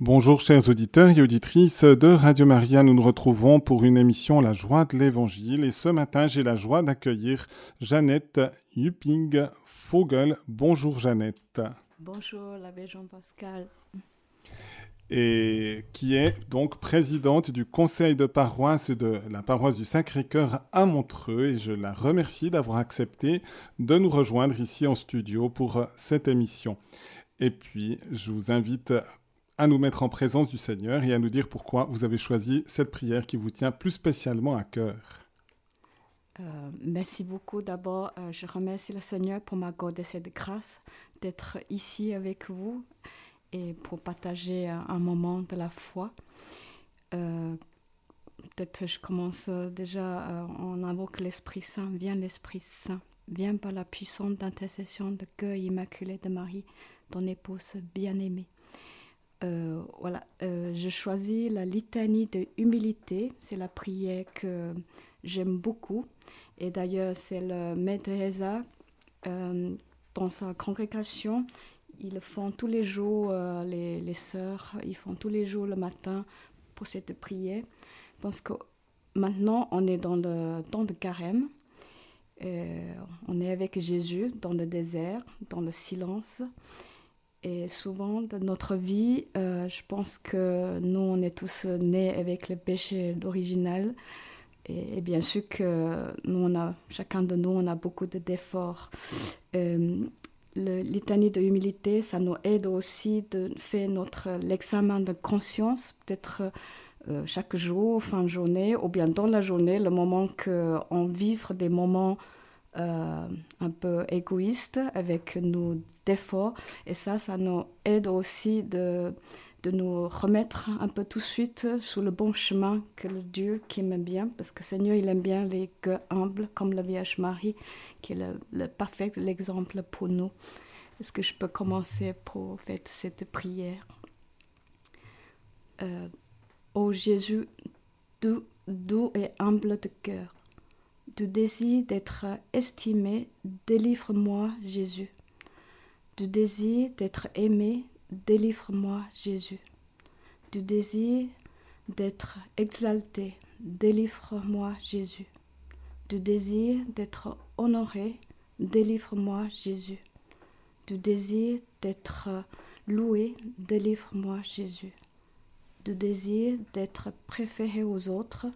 Bonjour chers auditeurs et auditrices de Radio Maria, nous nous retrouvons pour une émission La joie de l'Évangile et ce matin j'ai la joie d'accueillir Jeannette Yupping Fogel. Bonjour Jeannette. Bonjour l'abbé Jean-Pascal. Et qui est donc présidente du conseil de paroisse de la paroisse du Sacré-Cœur à Montreux et je la remercie d'avoir accepté de nous rejoindre ici en studio pour cette émission. Et puis, je vous invite à nous mettre en présence du Seigneur et à nous dire pourquoi vous avez choisi cette prière qui vous tient plus spécialement à cœur. Euh, merci beaucoup. D'abord, euh, je remercie le Seigneur pour m'accorder cette grâce d'être ici avec vous et pour partager un moment de la foi. Euh, peut-être je commence déjà, on invoque l'Esprit Saint. Viens l'Esprit Saint. Viens par la puissante intercession de cœur immaculé de Marie, ton épouse bien-aimée. Euh, voilà, euh, je choisis la litanie de humilité. C'est la prière que j'aime beaucoup. Et d'ailleurs, c'est le Maître Teresa euh, dans sa congrégation. Ils font tous les jours, les, les sœurs, ils font tous les jours le matin pour cette prière. Parce que maintenant, on est dans le temps de carême. on est avec Jésus dans le désert, dans le silence. Et souvent dans notre vie, euh, je pense que nous, on est tous nés avec le péché original. Et, bien sûr que nous, on a, chacun de nous, on a beaucoup de défauts. Euh, litanie de humilité, ça nous aide aussi de faire notre l'examen de conscience, peut-être euh, chaque jour, fin de journée, ou bien dans la journée, le moment qu'on vivre des moments euh, un peu égoïste avec nos défauts. Et ça, ça nous aide aussi de, de nous remettre un peu tout de suite sur le bon chemin que le Dieu qui aime bien, parce que Seigneur, il aime bien les cœurs humbles, comme la Vierge Marie, qui est le, parfait exemple pour nous. Est-ce que je peux commencer pour faire cette prière? Euh, Ô Jésus, doux, doux et humble de cœur, du désir d'être estimé, délivre-moi Jésus. Du désir d'être aimé, délivre-moi Jésus. Du désir d'être exalté, délivre-moi Jésus. Du désir d'être honoré, délivre-moi Jésus. Du désir d'être loué, délivre-moi Jésus. Du désir d'être préféré aux autres,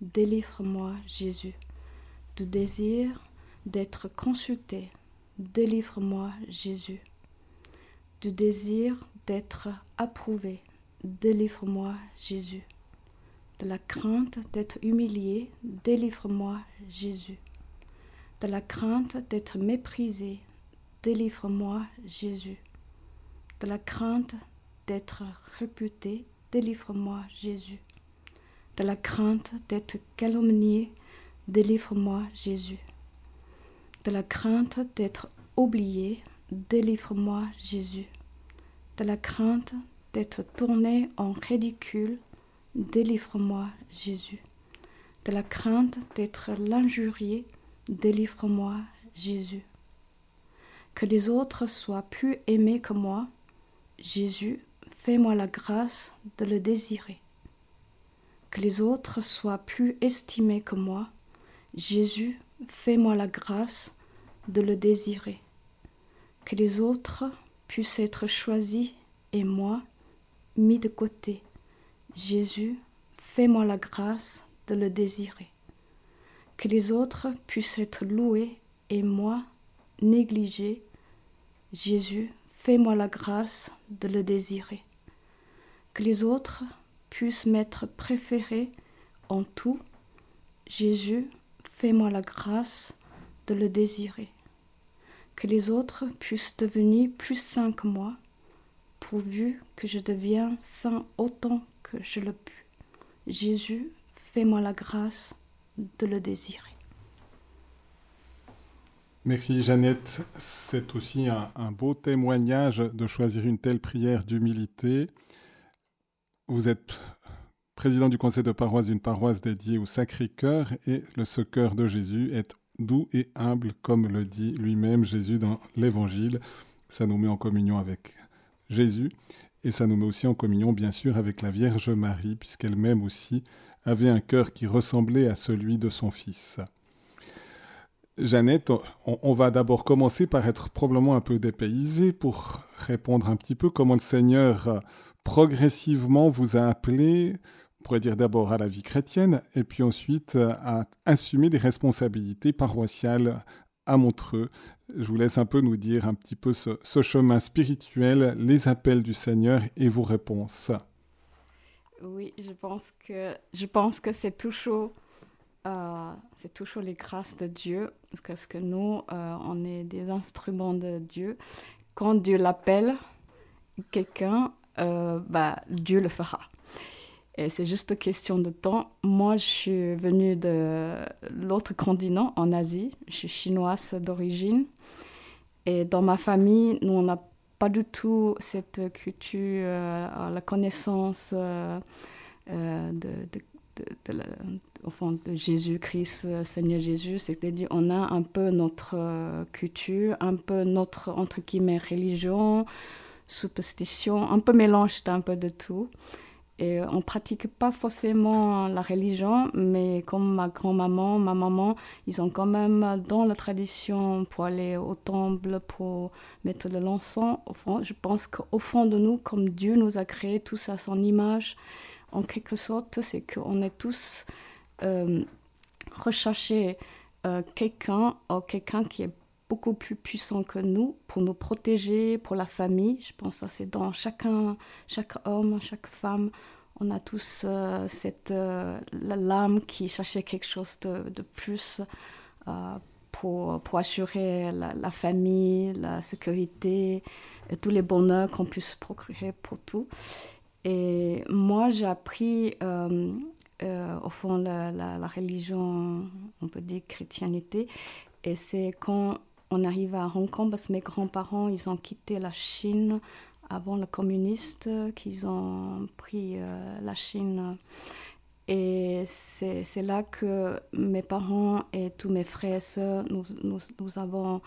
délivre-moi Jésus du désir d'être consulté. Délivre-moi, Jésus. Du désir d'être approuvé. Délivre-moi, Jésus. De la crainte d'être humilié. Délivre-moi, Jésus. De la crainte d'être méprisé. Délivre-moi, Jésus. De la crainte d'être réputé. Délivre-moi, Jésus. De la crainte d'être calomnié Délivre-moi, Jésus. De la crainte d'être oublié, délivre-moi, Jésus. De la crainte d'être tourné en ridicule, délivre-moi, Jésus. De la crainte d'être l'injurié, délivre-moi, Jésus. Que les autres soient plus aimés que moi, Jésus, fais-moi la grâce de le désirer. Que les autres soient plus estimés que moi, Jésus, fais-moi la grâce de le désirer. Que les autres puissent être choisis et moi mis de côté. Jésus, fais-moi la grâce de le désirer. Que les autres puissent être loués et moi négligé. Jésus, fais-moi la grâce de le désirer. Que les autres puissent m'être préférés en tout. Jésus, Fais-moi la grâce de le désirer. Que les autres puissent devenir plus saints que moi, pourvu que je devienne saint autant que je le puis. Jésus, fais-moi la grâce de le désirer. Merci Jeannette. C'est aussi un, un, beau témoignage de choisir une telle prière d'humilité. Vous êtes président du conseil de paroisse d'une paroisse dédiée au Sacré-Cœur, et le cœur de Jésus est doux et humble, comme le dit lui-même Jésus dans l'Évangile. Ça nous met en communion avec Jésus. Et ça nous met aussi en communion, bien sûr, avec la Vierge Marie, puisqu'elle-même aussi avait un cœur qui ressemblait à celui de son Fils. Jeannette, on, va d'abord commencer par être probablement un peu dépaysé pour répondre un petit peu comment le Seigneur progressivement vous a appelé, pourrait dire d'abord à la vie chrétienne, et puis ensuite à assumer des responsabilités paroissiales à Montreux. Je vous laisse un peu nous dire un petit peu ce, chemin spirituel, les appels du Seigneur et vos réponses. Oui, je pense que, je pense que c'est toujours, euh, c'est toujours les grâces de Dieu, parce que, nous, euh, on est des instruments de Dieu. Quand Dieu l'appelle quelqu'un, euh, bah, Dieu le fera. Et c'est juste question de temps. Moi, je suis venue de l'autre continent, en Asie. Je suis chinoise d'origine. Et dans ma famille, nous, on n'a pas du tout cette culture, euh, la connaissance euh, euh, de, de, de Jésus-Christ, Seigneur Jésus. C'est-à-dire, on a un peu notre culture, un peu notre, entre guillemets, religion, superstition, un peu mélange d'un peu de tout. Et on pratique pas forcément la religion, mais comme ma grand-maman, ma maman, ils ont quand même dans la tradition pour aller au temple, pour mettre de l'encens. Au fond, je pense qu'au fond de nous, comme Dieu nous a créés tous à son image, en quelque sorte, c'est qu'on est tous euh, recherchés euh, quelqu'un, quelqu'un qui est beaucoup plus puissant que nous pour nous protéger, pour la famille. Je pense que c'est dans chacun, chaque homme, chaque femme. On a tous euh, cette euh, l'âme qui cherchait quelque chose de, plus euh, pour, pour, assurer la, famille, la sécurité, et tous les bonheurs qu'on puisse procurer pour tout. Et moi, j'ai appris au fond la, la, religion, on peut dire chrétienté, et c'est quand on arrive à Hong Kong parce que mes grands-parents, ils ont quitté la Chine avant le communiste, qu'ils ont pris euh, la Chine. Et c'est là que mes parents et tous mes frères et sœurs, nous, avons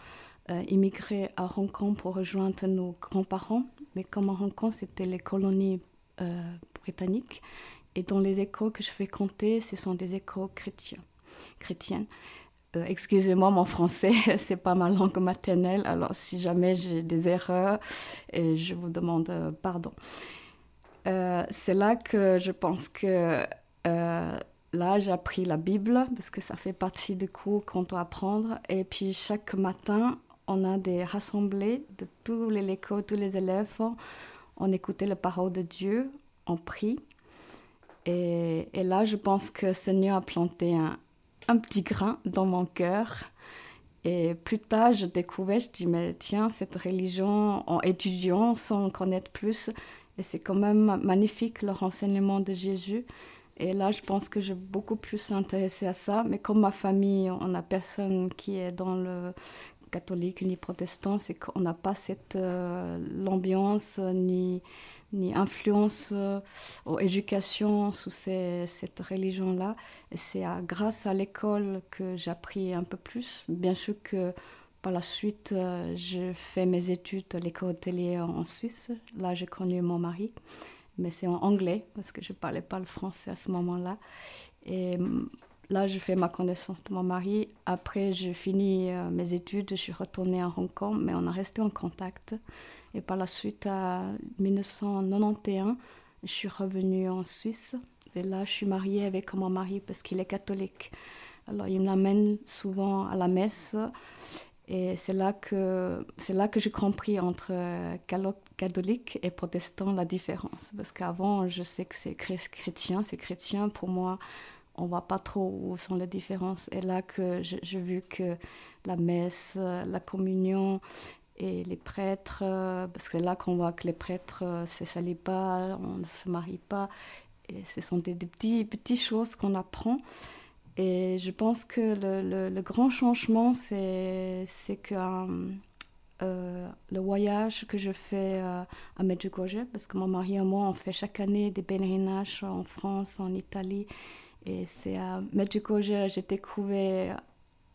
euh, immigré à Hong Kong pour rejoindre nos grands-parents. Mais comme à Hong Kong, c'était les colonies euh, britanniques. Et dans les écoles que je compter, ce sont des écoles chrétiennes. Euh, excusez-moi, mon français, c'est pas ma langue maternelle, alors si jamais j'ai des erreurs, et je vous demande euh, pardon. Euh, c'est là que je pense que là, j'ai appris la Bible, parce que ça fait partie des cours qu'on doit apprendre. Et puis chaque matin, on a des rassemblées de tous les écoles, tous les élèves. On écoutait la parole de Dieu, on prie. Et, et là, je pense que Seigneur a planté un, un petit grain dans mon cœur. Et plus tard, je découvrais, je dis, mais tiens, cette religion, en étudiant, sans connaître plus, et c'est quand même magnifique le renseignement de Jésus. Et là, je pense que j'ai beaucoup plus intéressé à ça. Mais comme ma famille, on n'a personne qui est dans le catholique ni protestant, c'est qu'on n'a pas cette euh, l'ambiance ni ni influence euh, ou éducation sous cette religion-là. C'est grâce à l'école que j'ai appris un peu plus. Bien sûr que par la suite, euh, je fais mes études à l'école hôtelière en Suisse. Là, j'ai connu mon mari, mais c'est en anglais parce que je ne parlais pas le français à ce moment-là. Et mm, là, je fais ma connaissance de mon mari. Après, j'ai fini euh, mes études, je suis retournée à Hong Kong, mais on a resté en contact. Et par la suite, en 1991, je suis revenue en Suisse. Et là, je suis mariée avec mon mari parce qu'il est catholique. Alors, il m'amène souvent à la messe. Et c'est là que, que j'ai compris entre catholique et protestant la différence. Parce qu'avant, je sais que c'est chrétien, c'est chrétien. Pour moi, on ne voit pas trop où sont les différences. Et là que j'ai vu que la messe, la communion et les prêtres, euh, parce que là qu'on voit que les prêtres ne euh, se salient pas, on ne se marie pas, et ce sont des, petits, petites choses qu'on apprend. Et je pense que le, grand changement, c'est que euh, le voyage que je fais à Medjugorje, parce que mon mari et moi, on fait chaque année des pèlerinages en France, en Italie. Et c'est à Medjugorje, j'ai découvert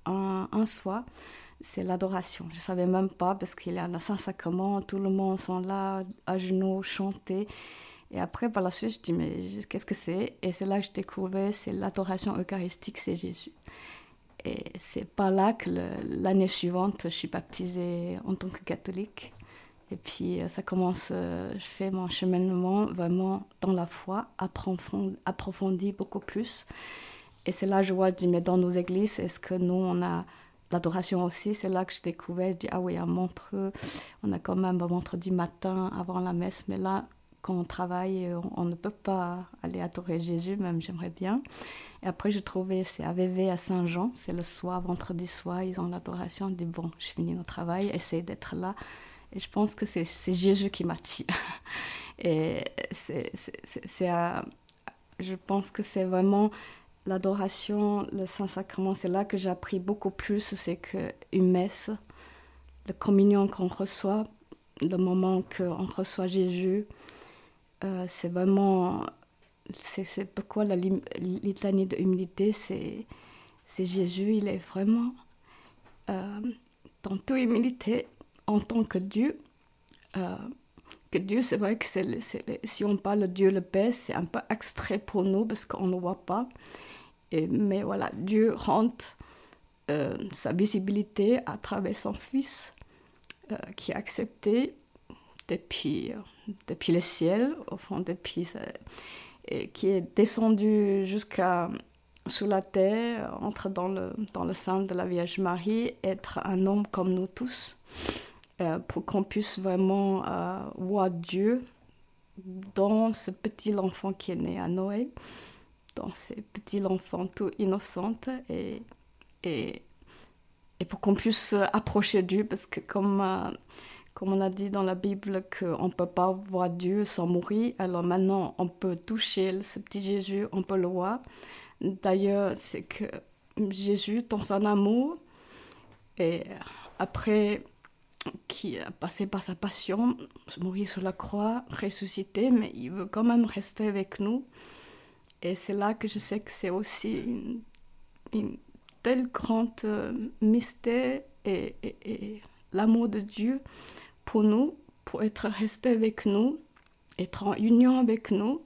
un, un soir c'est l'adoration. Je savais même pas parce qu'il y a un Saint-Sacrement, tout le monde sont là, à genoux, chanter. Et après, par la suite, je dis, mais qu'est-ce que c'est? Et c'est là que je découvrais, c'est l'adoration eucharistique, c'est Jésus. Et c'est par là que l'année suivante, je suis baptisée en tant que catholique. Et puis, euh, ça commence, euh, je fais mon cheminement vraiment dans la foi, approfondi, beaucoup plus. Et c'est là que je vois, je dis, mais dans nos églises, est-ce que nous, on a l'adoration aussi C'est là que je découvrais, je dis, ah oui, à Montreux, on a quand même un vendredi matin avant la messe, mais là, quand on travaille, on, ne peut pas aller adorer Jésus, même j'aimerais bien. Et après, je trouvais, c'est AVV à Saint-Jean, c'est le soir, vendredi soir, ils ont l'adoration. Je dis, bon, je finis mon travail, essaye d'être là. Et je pense que c'est Jésus qui m'attire. Et c'est, je pense que c'est vraiment l'adoration, le Saint-Sacrement, c'est là que j'ai appris beaucoup plus. C'est qu'une messe, la communion qu'on reçoit, le moment qu'on reçoit Jésus, euh, c'est vraiment. C'est pourquoi la litanie de l'humilité, c'est Jésus, il est vraiment euh, dans toute humilité en tant que Dieu. Euh, que Dieu, c'est vrai que si on parle de Dieu le Père, c'est un peu extrait pour nous parce qu'on ne le voit pas. Mais voilà, Dieu rentre sa visibilité à travers son Fils qui a accepté depuis depuis le ciel, au fond, depuis, et qui est descendu jusqu'à sous la terre, entre dans le, dans le sein de la Vierge Marie, être un homme comme nous tous, euh, pour qu'on puisse vraiment euh, voir Dieu dans ce petit enfant qui est né à Noël, dans ce petit enfant tout innocent, et, et, et pour qu'on puisse approcher Dieu, parce que comme... Euh, comme on a dit dans la Bible qu'on ne peut pas voir Dieu sans mourir, alors maintenant on peut toucher ce petit Jésus, on peut le voir. D'ailleurs, c'est que Jésus, dans son amour, et après qui a passé par sa passion, mourir sur la croix, ressuscité, mais il veut quand même rester avec nous. Et c'est là que je sais que c'est aussi une, une, telle grande euh, mystère et, et l'amour de Dieu pour nous, pour être resté avec nous, être en union avec nous.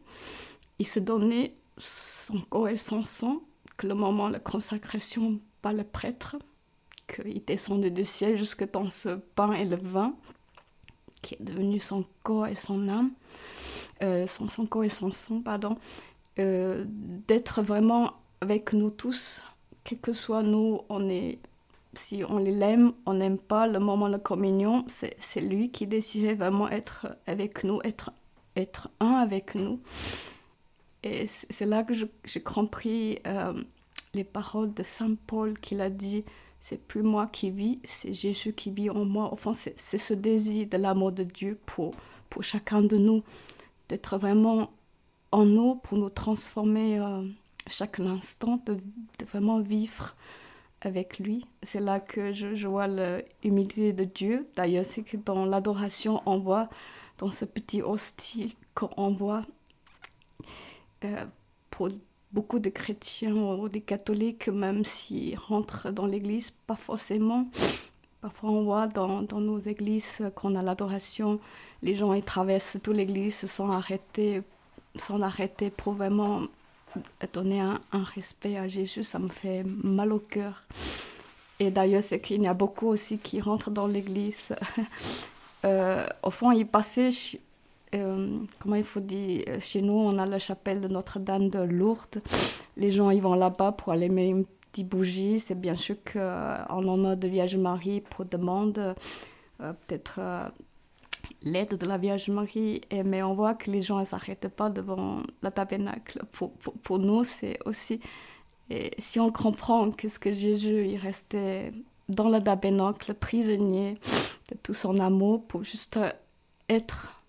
Il se donnait son corps et son sang, que le moment de la consacration par le prêtre, qu'il descendait du ciel jusque dans ce pain et le vin, qui est devenu son corps et son âme, euh, son, son, corps et son sang, pardon, euh, d'être vraiment avec nous tous, quel que soit nous, on est si on l'aime, on n'aime pas le moment de communion, c'est lui qui décidait vraiment être avec nous, être, être un avec nous. Et c'est là que j'ai compris euh, les paroles de Saint Paul qu'il a dit, c'est plus moi qui vis, c'est Jésus qui vit en moi. Enfin, c'est ce désir de l'amour de Dieu pour, pour chacun de nous, d'être vraiment en nous, pour nous transformer euh, chaque instant, de, vraiment vivre avec lui. C'est là que je, vois l'humilité de Dieu. D'ailleurs, c'est que dans l'adoration, on voit dans ce petit hostie qu'on voit euh, pour beaucoup de chrétiens ou des catholiques, même s'ils rentrent dans l'église, pas forcément. Parfois, on voit dans, nos églises qu'on a l'adoration, les gens ils traversent toute l'église sans arrêter, sans arrêter pour vraiment donner un, respect à Jésus, ça me fait mal au cœur. Et d'ailleurs, c'est qu'il y a beaucoup aussi qui rentrent dans l'église. Euh, au fond, ils passaient, euh, comment il faut dire, chez nous, on a la chapelle de Notre-Dame de Lourdes. Les gens, ils vont là-bas pour aller mettre une petite bougie. C'est bien sûr qu'en l'honneur de Vierge Marie, pour demande, euh, peut-être l'aide de la Vierge Marie, mais on voit que les gens ne s'arrêtent pas devant la tabernacle. Pour, nous, c'est aussi, et si on comprend que ce que Jésus il restait dans le tabernacle, prisonnier de tout son amour, pour juste être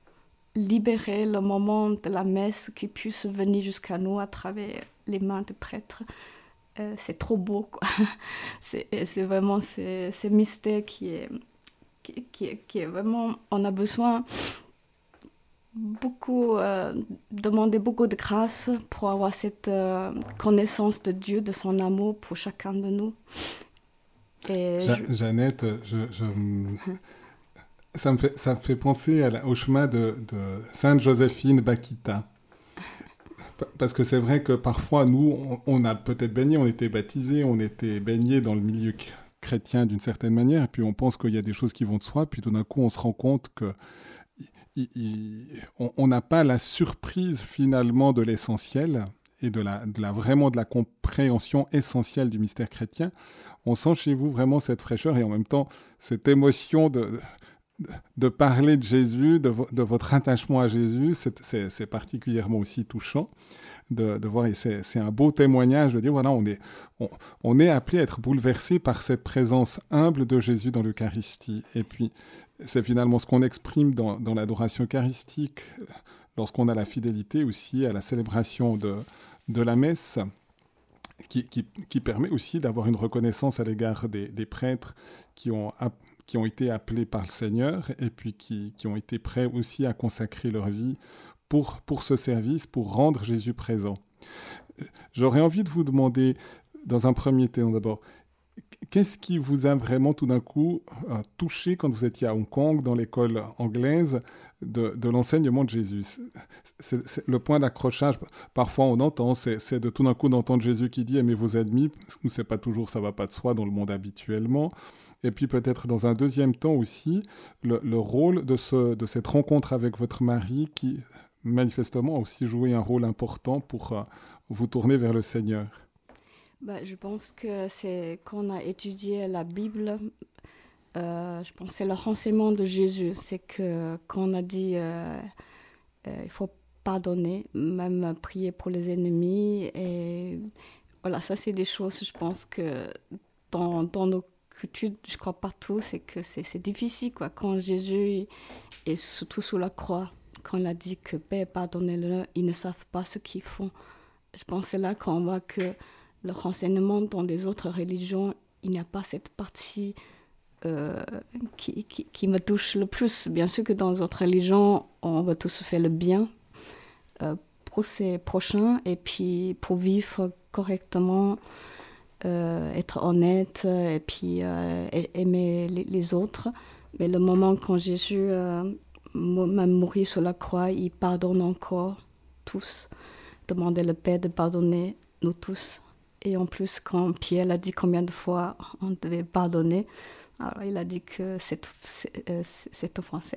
libéré le moment de la messe qui puisse venir jusqu'à nous à travers les mains des prêtres. Euh, c'est trop beau, quoi. c'est vraiment ce mystère qui est qui, qui, est vraiment, on a besoin beaucoup, euh, demander beaucoup de grâce pour avoir cette euh, connaissance de Dieu, de son amour pour chacun de nous. Jeannette, ça, me fait, ça fait penser au chemin de, Sainte Joséphine Bakita. Parce que c'est vrai que parfois, nous, on, a peut-être baigné, on était baptisés, on était baignés dans le milieu chrétien d'une certaine manière, et puis on pense qu'il y a des choses qui vont de soi, puis tout d'un coup, on se rend compte que on n'a pas la surprise finalement de l'essentiel et de la, vraiment de la compréhension essentielle du mystère chrétien. On sent chez vous vraiment cette fraîcheur et en même temps cette émotion de, de, parler de Jésus, de, votre attachement à Jésus. C'est particulièrement aussi touchant de, voir, et c'est un beau témoignage de dire, voilà, on est, on, est appelé à être bouleversé par cette présence humble de Jésus dans l'Eucharistie. Et puis, c'est finalement ce qu'on exprime dans, l'adoration eucharistique, lorsqu'on a la fidélité aussi à la célébration de, de la messe, qui, qui, qui permet aussi d'avoir une reconnaissance à l'égard des, des, prêtres qui ont, qui ont été appelés par le Seigneur et puis qui, qui, ont été prêts aussi à consacrer leur vie pour, pour ce service, pour rendre Jésus présent. J'aurais envie de vous demander, dans un premier temps d'abord, Qu'est-ce qui vous a vraiment tout d'un coup euh, touché quand vous étiez à Hong Kong, dans l'école anglaise, de, l'enseignement de Jésus? C'est, Le point d'accrochage, parfois on entend, c'est, de tout d'un coup d'entendre Jésus qui dit aimez vos ennemis, parce que pas toujours, ça va pas de soi dans le monde habituellement. Et puis peut-être dans un deuxième temps aussi, le, rôle de, ce, de cette rencontre avec votre mari qui manifestement a aussi joué un rôle important pour euh, vous tourner vers le Seigneur. Bah, je pense que c'est quand on a étudié la Bible, euh, je pense que c'est le renseignement de Jésus. C'est que quand on a dit euh, il faut pardonner, même prier pour les ennemis. Et voilà, ça, c'est des choses, je pense que dans, dans nos je crois partout, c'est que c'est difficile. Quoi. Quand Jésus est surtout sous la croix, quand il a dit que Père, pardonnez-le, ils ne savent pas ce qu'ils font. Je pense que c'est là qu'on voit que le renseignement dans les autres religions, il n'y a pas cette partie euh, qui, qui, me touche le plus. Bien sûr que dans les autres religions, on va tous faire le bien euh, pour ses prochains et puis pour vivre correctement, euh, être honnête et puis aimer les, autres. Mais le moment quand Jésus m'a mouru sur la croix, il pardonne encore tous. Demandez le Père de pardonner nous tous. Et en plus, quand Pierre a dit combien de fois on devait pardonner, alors il a dit que c'est cette offense,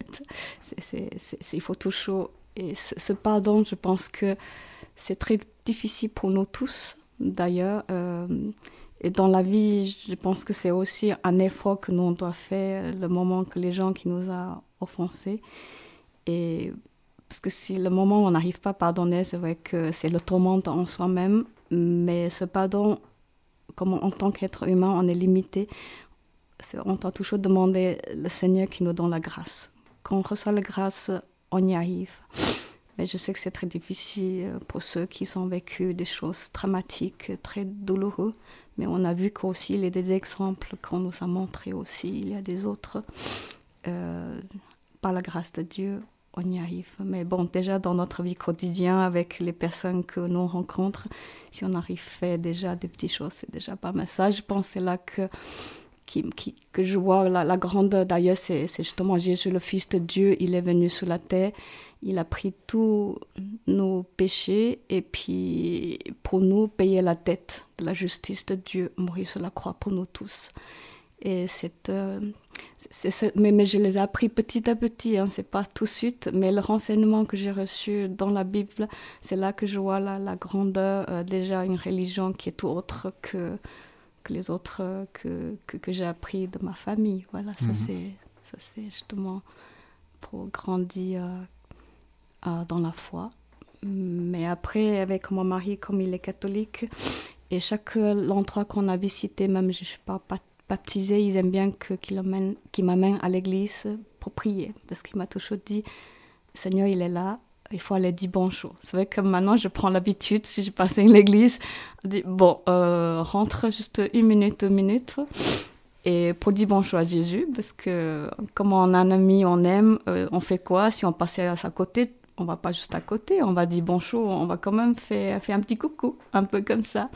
il faut toujours. Et ce, pardon, je pense que c'est très difficile pour nous tous, d'ailleurs. Euh, et dans la vie, je pense que c'est aussi un effort que nous on doit faire le moment que les gens qui nous ont offensés. Et parce que si le moment où on n'arrive pas à pardonner, c'est vrai que c'est le tourment en soi-même mais ce pardon, comme en tant qu'être humain, on est limité. on doit toujours demander le Seigneur qui nous donne la grâce. Quand on reçoit la grâce, on y arrive. Mais je sais que c'est très difficile pour ceux qui ont vécu des choses dramatiques, très douloureuses. Mais on a vu qu'aussi, il y a des exemples qu'on nous a montrés aussi. Il y a des autres. Euh, par la grâce de Dieu, on y arrive. Mais bon, déjà dans notre vie quotidienne, avec les personnes que nous rencontrons, si on arrive à faire déjà des petites choses, c'est déjà pas mal. Ça, je pense, c'est là que, que je vois la, la grande. D'ailleurs, c'est justement Jésus, le Fils de Dieu. Il est venu sur la terre. Il a pris tous nos péchés et puis pour nous payer la dette de la justice de Dieu, mourir sur la croix pour nous tous. Et euh, mais, mais, je les ai appris petit à petit, hein, c'est pas tout de suite, mais le renseignement que j'ai reçu dans la Bible, c'est là que je vois la, grandeur, euh, déjà une religion qui est autre que, que les autres euh, que, que, que j'ai appris de ma famille. Voilà, ça mhm. c'est justement pour grandir dans la foi. Mais après, avec mon mari, comme il est catholique, et chaque endroit qu'on a visité, même je ne suis pas, pas baptisé, ils aiment bien qu'il m'amène à l'église pour prier. Parce qu'il m'a toujours dit, Seigneur, il est là, il faut aller dire bonjour. C'est vrai que maintenant, je prends l'habitude, si je passe à l'église, de dire, bon, euh, rentre juste une minute, deux minutes, et pour dire bonjour à Jésus, parce que comme on a un ami, on aime, euh, on fait quoi? Si on passait à sa côté, on va pas juste à côté, on va dire bonjour, on va quand même faire, faire un petit coucou, un peu comme ça.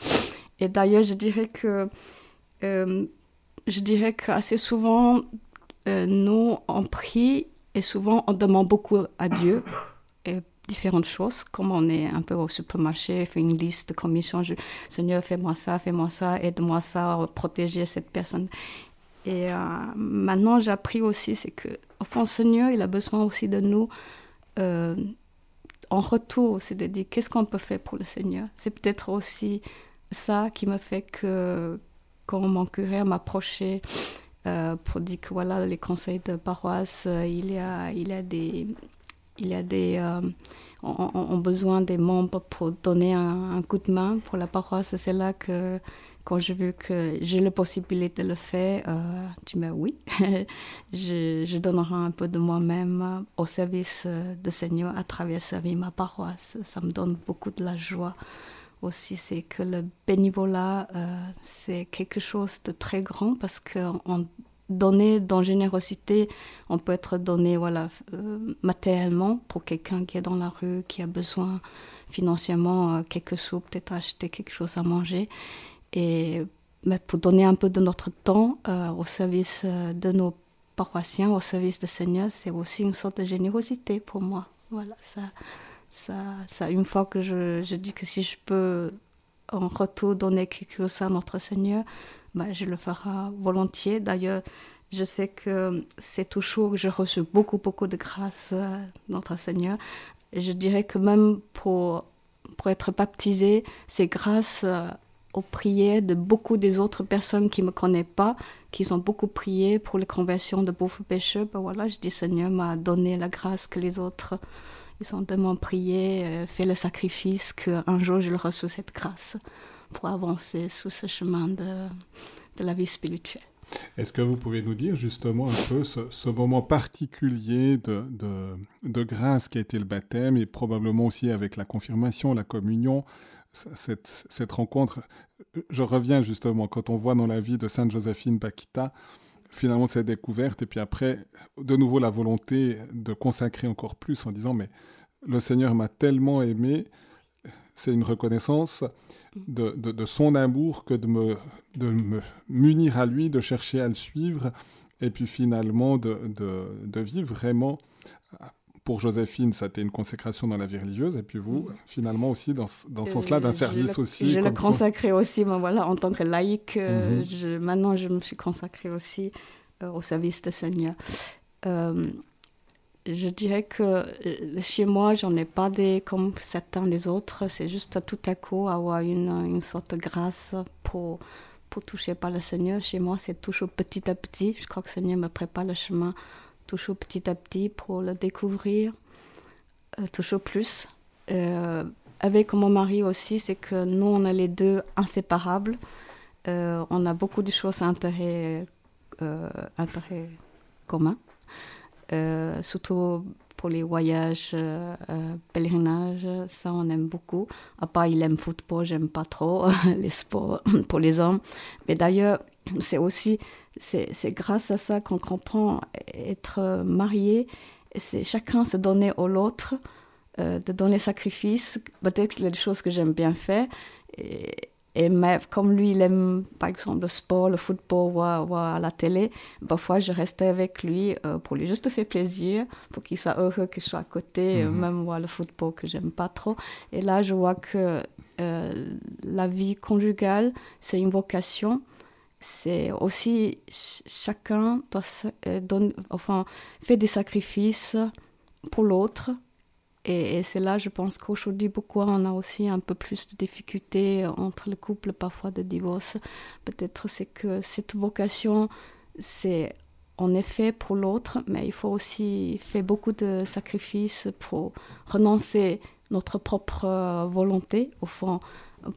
Et d'ailleurs, je dirais que... Euh, je dirais qu'assez souvent, euh, nous, on prie et souvent on demande beaucoup à Dieu différentes choses, comme on est un peu au supermarché, fait une liste de commissions, Seigneur, fais-moi ça, fais-moi ça, aide-moi ça, protéger cette personne. Et euh, maintenant, j'ai appris aussi, c'est que, au fond, Seigneur, il a besoin aussi de nous euh, en retour, c'est de dire qu'est-ce qu'on peut faire pour le Seigneur? C'est peut-être aussi ça qui me fait que, quand mon curé m'approchait euh, pour dire que voilà, les conseils de paroisse, il, y a, il y a des. Il y a des euh, ont, besoin des membres pour donner un, coup de main pour la paroisse. C'est là que, quand j'ai vu que j'ai la possibilité de le faire, euh, tu m'as oui, je, donnerai un peu de moi-même au service du Seigneur à travers servir ma paroisse. Ça me donne beaucoup de la joie aussi, c'est que le bénévolat, euh, c'est quelque chose de très grand parce qu'on donner dans générosité, on peut être donné voilà, euh, matériellement pour quelqu'un qui est dans la rue, qui a besoin financièrement euh, quelques sous, peut-être acheter quelque chose à manger. Et mais pour donner un peu de notre temps au service de nos paroissiens, au service du Seigneur, c'est aussi une sorte de générosité pour moi. Voilà, ça, ça, ça, une fois que je, dis que si je peux en retour donner quelque chose à notre Seigneur, bah, je le ferai volontiers. D'ailleurs, je sais que c'est toujours que je reçois beaucoup, beaucoup de grâce de notre Seigneur. Je dirais que même pour, pour être baptisé, c'est grâce aux prières de beaucoup des autres personnes qui ne me connaissent pas, qui ont beaucoup prié pour les conversions de beaucoup pécheurs. Ben voilà, je dis Seigneur m'a donné la grâce que les autres ils ont tellement prié, euh, fait le sacrifice qu'un jour je reçois cette grâce pour avancer sur ce chemin de, la vie spirituelle. Est-ce que vous pouvez nous dire justement un peu ce, moment particulier de, grâce qui a été le baptême et probablement aussi avec la confirmation, la communion, cette, rencontre? Je reviens justement quand on voit dans la vie de Sainte Joséphine Bakita finalement cette découverte et puis après de nouveau la volonté de consacrer encore plus en disant mais le Seigneur m'a tellement aimé c'est une reconnaissance de, de, son amour que de me, de me munir à lui, de chercher à le suivre, et puis finalement de, de vivre vraiment. Pour Joséphine, ça a été une consécration dans la vie religieuse, et puis vous, finalement aussi, dans, dans ce sens-là, d'un service aussi. Je l'ai consacré aussi, moi, voilà, en tant que laïque. Euh, mhm. je, maintenant, je me suis consacrée aussi euh, au service du Seigneur. Euh, je dirais que euh, chez moi, j'en ai pas des comme certains des autres. C'est juste tout à coup avoir une, une sorte de grâce pour, pour toucher par le Seigneur. Chez moi, c'est toujours petit à petit. Je crois que le Seigneur me prépare le chemin toujours petit à petit pour le découvrir, euh, toujours plus. Euh, avec mon mari aussi, c'est que nous, on est les deux inséparables. on a beaucoup de choses à intérêt, intérêt commun. Euh, surtout pour les voyages, euh, euh, pèlerinages, ça on aime beaucoup. À part il aime football, j'aime pas trop les sports pour les hommes. Mais d'ailleurs, c'est aussi, c'est grâce à ça qu'on comprend être marié. C'est chacun se donner à l'autre, de donner sacrifice. Peut-être des choses que j'aime bien faire. Et comme lui, il aime par exemple le sport, le football, voir, à la télé, parfois je restais avec lui euh, pour lui juste faire plaisir, pour qu'il soit heureux que je sois à côté, euh, mhm. même voir le football que j'aime pas trop. Et là, je vois que euh, la vie conjugale, c'est une vocation. C'est aussi chacun doit donne, enfin, fait des sacrifices pour l'autre et, c'est là, je pense qu'aujourd'hui, pourquoi on a aussi un peu plus de difficultés entre les couples, parfois de divorce. Peut-être c'est que cette vocation, c'est en effet pour l'autre, mais il faut aussi faire beaucoup de sacrifices pour renoncer notre propre euh, volonté, au fond,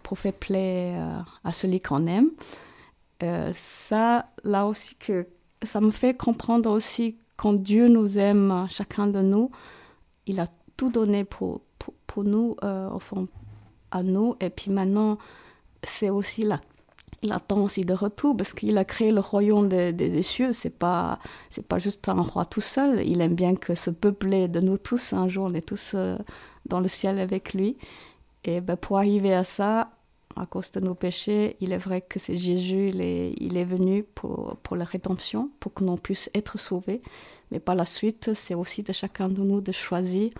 pour faire plaisir euh, à celui qu'on aime. Euh, ça, là aussi, que ça me fait comprendre aussi quand Dieu nous aime, chacun de nous, il a tout donné pour, pour, nous, euh, au fond, à nous. Et puis maintenant, c'est aussi là. Il attend aussi de retour parce qu'il a créé le royaume des, des cieux. C'est pas, c'est pas juste un roi tout seul. Il aime bien que ce peuple de nous tous, un jour, on est tous euh, dans le ciel avec lui. Et ben, pour arriver à ça, à cause de nos péchés. Il est vrai que c'est Jésus, il est, il est venu pour, pour la rédemption, pour que l'on puisse être sauvés. Mais par la suite, c'est aussi de chacun de nous de choisir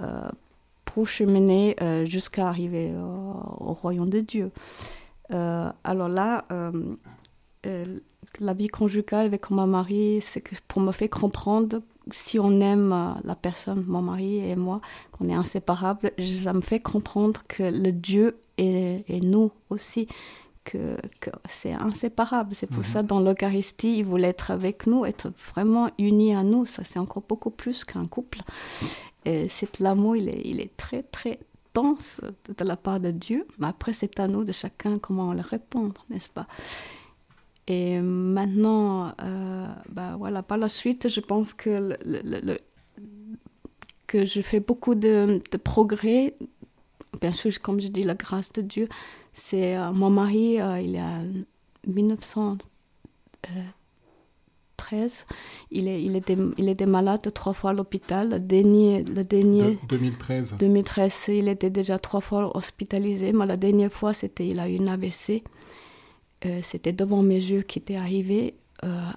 euh, pour cheminer euh, jusqu'à arriver au, royaume de Dieu. Euh, alors là, la vie conjugale avec mon mari, c'est pour me faire comprendre si on aime la personne, mon mari et moi, qu'on est inséparables, ça me fait comprendre que le Dieu est, est nous aussi que, c'est inséparable. C'est pour mhm. ça, dans l'Eucharistie, il voulait être avec nous, être vraiment uni à nous. Ça, c'est encore beaucoup plus qu'un couple. Et cet amour, il est, il est très, très dense de, la part de Dieu. Mais après, c'est à nous de chacun comment le répondre, n'est-ce pas? Et maintenant, euh, bah, voilà, par la suite, je pense que, le, que je fais beaucoup de, de progrès. Bien sûr, comme je dis, la grâce de Dieu c'est euh, mon mari, euh, il est en 1913. Il, est, il, était, il était malade trois fois à l'hôpital. Le dernier, le dernier 2013. 2013, il était déjà trois fois hospitalisé. Mais la dernière fois, c'était il a eu une AVC. Euh, c'était devant mes yeux qui était arrivé.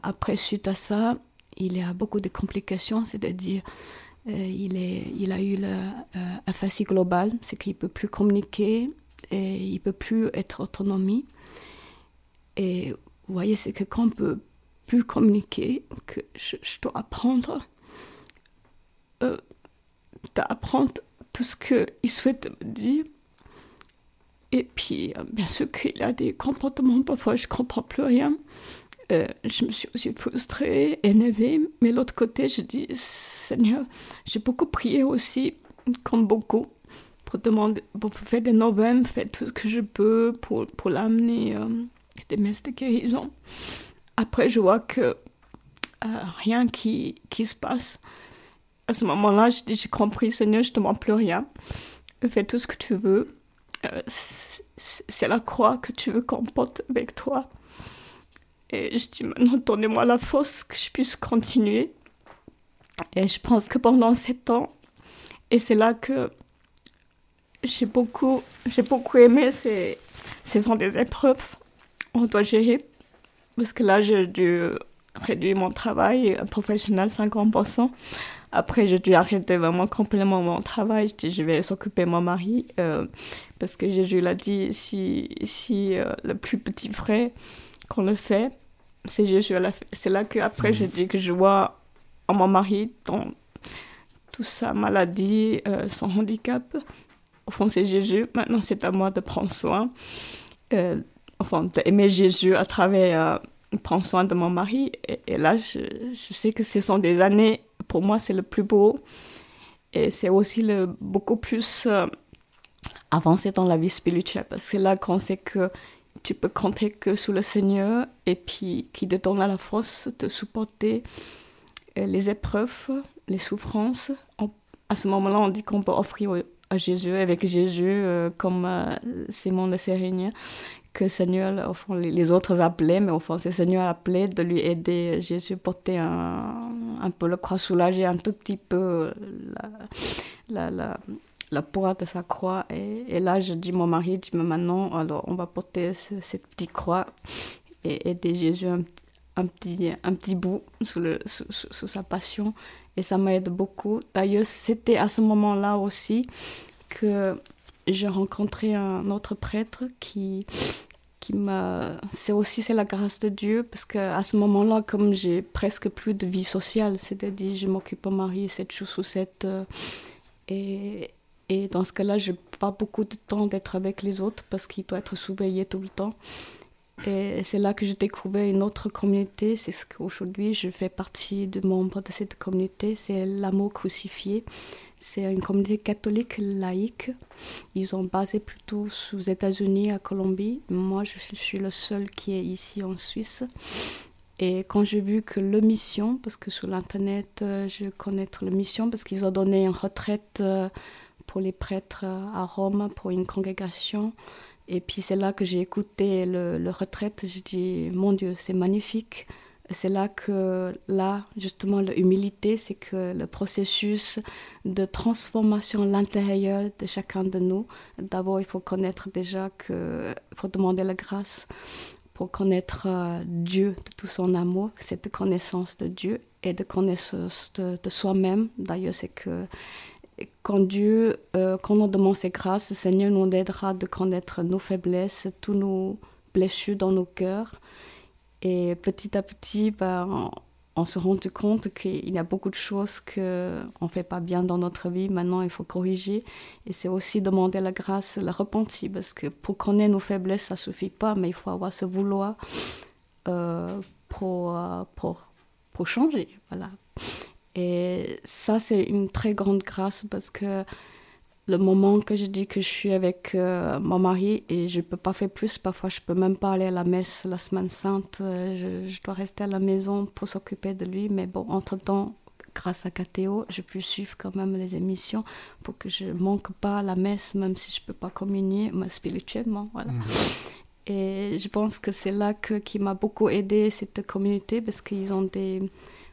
après, suite à ça, il y a beaucoup de complications, c'est-à-dire il, est, il a eu l'aphasie globale, c'est qu'il ne peut plus communiquer, et il peut plus être autonomie. Et vous voyez, c'est que quand on peut plus communiquer, que je, dois apprendre, euh, d'apprendre tout ce qu'il souhaite me dire. Et puis, euh, bien sûr qu'il a des comportements, parfois je ne comprends plus rien. Euh, je me suis aussi frustrée, énervée, mais l'autre côté, je dis, Seigneur, j'ai beaucoup prié aussi, comme beaucoup, pour, demander, pour faire des nouvelles, faire tout ce que je peux pour, pour l'amener euh, des messes de guérison. Après, je vois que euh, rien qui, qui se passe. À ce moment-là, j'ai compris, Seigneur, je ne demande plus rien. Fais tout ce que tu veux. Euh, c'est la croix que tu veux qu'on porte avec toi. Et je dis maintenant, donnez-moi la force que je puisse continuer. Et je pense que pendant sept ans, et c'est là que j'ai beaucoup, j'ai beaucoup aimé. C'est, ce sont des épreuves on doit gérer. Parce que là, j'ai dû réduire mon travail professionnel 50%. Après, j'ai dû arrêter vraiment complètement mon travail. Je dis, je vais s'occuper de mon mari. Euh, parce que Jésus l'a dit, si, si euh, le plus petit frère qu'on le fait, c'est Jésus. C'est là que après je dis que je vois en mon mari dans toute sa maladie, euh, son handicap, c'est Jésus. Maintenant, c'est à moi de prendre soin, euh, enfin, d'aimer Jésus à travers euh, prendre soin de mon mari. Et, là, je, sais que ce sont des années, pour moi, c'est le plus beau. Et c'est aussi le beaucoup plus euh, avancé dans la vie spirituelle. Parce que là, qu'on sait que tu peux compter que sur le Seigneur et puis qui te donne la force de supporter euh, les épreuves, les souffrances. à ce moment-là, on dit qu'on peut offrir Jésus, avec Jésus, euh, comme euh, Simon le Sérigné, que Seigneur, au fond, les, autres appelaient, mais au fond, c'est Seigneur appelait de lui aider Jésus porter un, un peu le croix, soulager un tout petit peu la, la, la, poids de sa croix. Et, là, je dis, mon mari dit, mais maintenant, alors, on va porter cette petite croix et aider Jésus un, un petit, un petit bout sous, le, sous, sous sa passion et ça m'aide beaucoup. D'ailleurs, c'était à ce moment-là aussi que j'ai rencontré un autre prêtre qui qui m'a c'est aussi c'est la grâce de Dieu parce que à ce moment-là comme j'ai presque plus de vie sociale c'est-à-dire je m'occupe de mari 7 jours sur 7 euh, et et dans ce cas-là, je n'ai pas beaucoup de temps d'être avec les autres parce qu'il doit être surveillé tout le temps. Et c'est là que j'ai découvert une autre communauté. C'est ce qu'aujourd'hui je fais partie de membres de cette communauté. C'est l'amour crucifié. C'est une communauté catholique laïque. Ils ont basé plutôt aux États-Unis, à Colombie. Moi, je suis le seul qui est ici en Suisse. Et quand j'ai vu que le mission, parce que sur l'internet, euh, je connais le mission, parce qu'ils ont donné une retraite euh, pour les prêtres euh, à Rome pour une congrégation. Et puis c'est là que j'ai écouté le, retraite. J'ai dit, mon Dieu, c'est magnifique. c'est là que, là, justement, l'humilité, c'est que le processus de transformation à l'intérieur de chacun de nous, d'abord, il faut connaître déjà que, il faut demander la grâce pour connaître euh, Dieu de tout son amour, cette connaissance de Dieu et de connaissance de, soi-même. D'ailleurs, c'est que quand Dieu, euh, quand on demande ses grâces, le Seigneur nous aidera de connaître nos faiblesses, tous nos blessures dans nos cœurs et petit à petit, ben, on, se rend compte qu'il y a beaucoup de choses qu'on ne fait pas bien dans notre vie. Maintenant, il faut corriger. Et c'est aussi demander la grâce, la repentir. Parce que pour connaître nos faiblesses, ça ne suffit pas, mais il faut avoir ce vouloir euh, pour, euh, pour, pour changer. Voilà. Et ça, c'est une très grande grâce parce que le moment que je dis que je suis avec euh, mon mari et je ne peux pas faire plus, parfois je ne peux même pas aller à la messe la semaine sainte, euh, je, dois rester à la maison pour s'occuper de lui, mais bon, entre-temps, grâce à KTO, je peux suivre quand même les émissions pour que je ne manque pas à la messe, même si je ne peux pas communier mais spirituellement. Voilà. Mhm. Et je pense que c'est là que, qui m'a beaucoup aidé cette communauté parce qu'ils ont des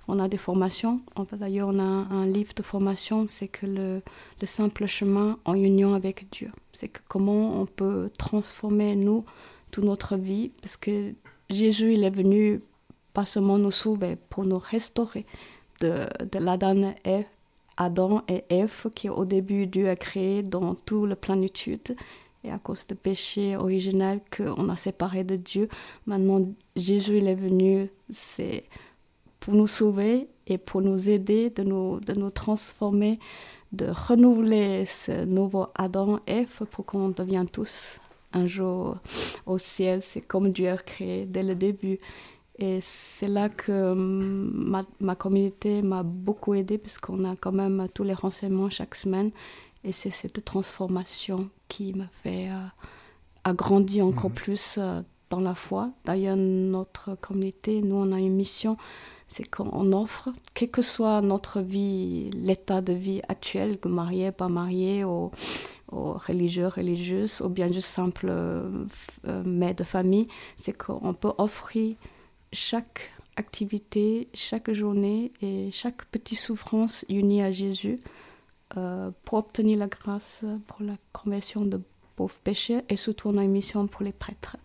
on a des formations. D'ailleurs, on a un, livre de formation, c'est que le, simple chemin en union avec Dieu. C'est que comment on peut transformer, nous, toute notre vie. Parce que Jésus, il est venu pas seulement nous sauver, pour nous restaurer de, de l'Adam et Adam et Ève, qui au début Dieu a créé dans toute la plénitude. Et à cause du péché original qu'on a séparé de Dieu, maintenant Jésus il est venu, c'est pour nous sauver et pour nous aider de nous, de nous transformer, de renouveler ce nouveau Adam et Ève pour qu'on devienne tous un jour au ciel. C'est comme Dieu a créé dès le début. Et c'est là que ma, ma communauté m'a beaucoup aidé parce qu'on a quand même tous les renseignements chaque semaine. Et c'est cette transformation qui me fait euh, agrandir encore mhm. plus euh, dans la foi. D'ailleurs, notre communauté, nous, on a une mission c'est qu'on offre, quel que soit notre vie, l'état de vie actuel, que marié, pas marié, aux, religieux, religieuses, ou bien juste simple euh, mère de famille, c'est qu'on peut offrir chaque activité, chaque journée et chaque petite souffrance unie à Jésus euh, pour obtenir la grâce pour la conversion de pauvres pécheurs et surtout on a une mission pour les prêtres.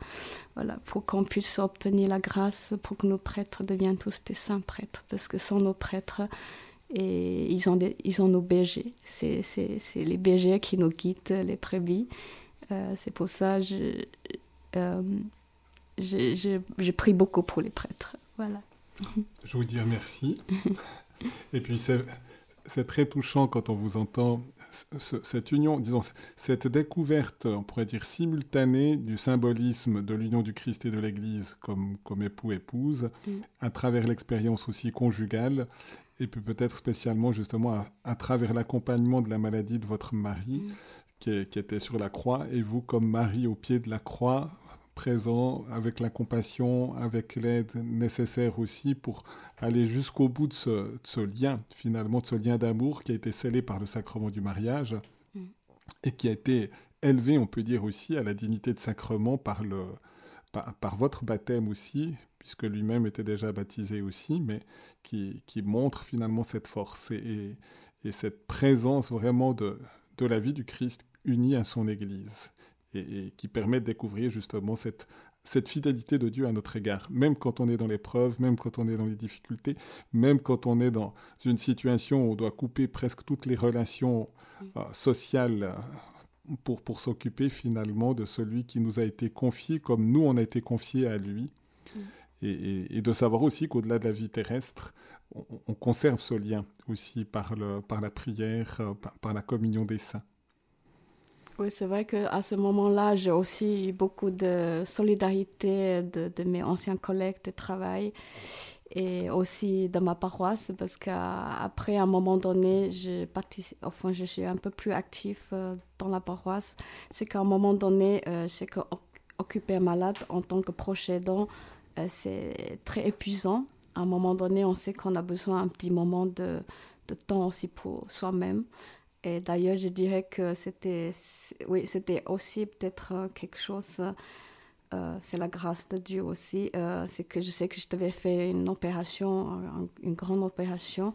Voilà, pour qu'on puisse obtenir la grâce pour que nos prêtres deviennent tous des saints prêtres. Parce que sans nos prêtres, et ils, ont ils ont nos bergers. C'est, les bergers qui nous guident, les prébis. Euh, c'est pour ça que euh, je, prie beaucoup pour les prêtres. Voilà. Je vous dis merci. et puis c'est très touchant quand on vous entend cette union, disons, cette découverte, on pourrait dire simultanée du symbolisme de l'union du Christ et de l'Église comme, comme époux-épouse, mm. à travers l'expérience aussi conjugale, et puis peut-être spécialement justement à, travers l'accompagnement de la maladie de votre mari, mm. qui, qui, était sur la croix, et vous comme mari au pied de la croix, présent, avec la compassion, avec l'aide nécessaire aussi pour aller jusqu'au bout de ce, lien, finalement, de ce lien d'amour qui a été scellé par le sacrement du mariage mm. et qui a été élevé, on peut dire aussi, à la dignité de sacrement par, le, par, votre baptême aussi, puisque lui-même était déjà baptisé aussi, mais qui, qui montre finalement cette force et, et, cette présence vraiment de, de la vie du Christ unie à son Église et, qui permet de découvrir justement cette, cette fidélité de Dieu à notre égard, même quand on est dans l'épreuve, même quand on est dans les difficultés, même quand on est dans une situation où on doit couper presque toutes les relations euh, sociales euh, pour, pour s'occuper finalement de celui qui nous a été confié comme nous on a été confié à lui. Et, et, de savoir aussi qu'au-delà de la vie terrestre, on, conserve ce lien aussi par, le, par la prière, euh, par la communion des saints. Oui, c'est vrai qu'à ce moment-là, j'ai aussi eu beaucoup de solidarité de, mes anciens collègues de travail et aussi de ma paroisse parce qu'après, à un moment donné, je, enfin, je suis un peu plus actif euh, dans la paroisse. C'est qu'à un moment donné, euh, c'est qu'occuper un malade en tant que proche aidant, euh, c'est très épuisant. À un moment donné, on sait qu'on a besoin d'un petit moment de temps aussi pour soi-même. Et d'ailleurs, je dirais que c'était oui, c'était aussi peut-être euh, quelque chose euh, c'est la grâce de Dieu aussi. Euh, c'est que je sais que je devais faire une opération, une grande opération.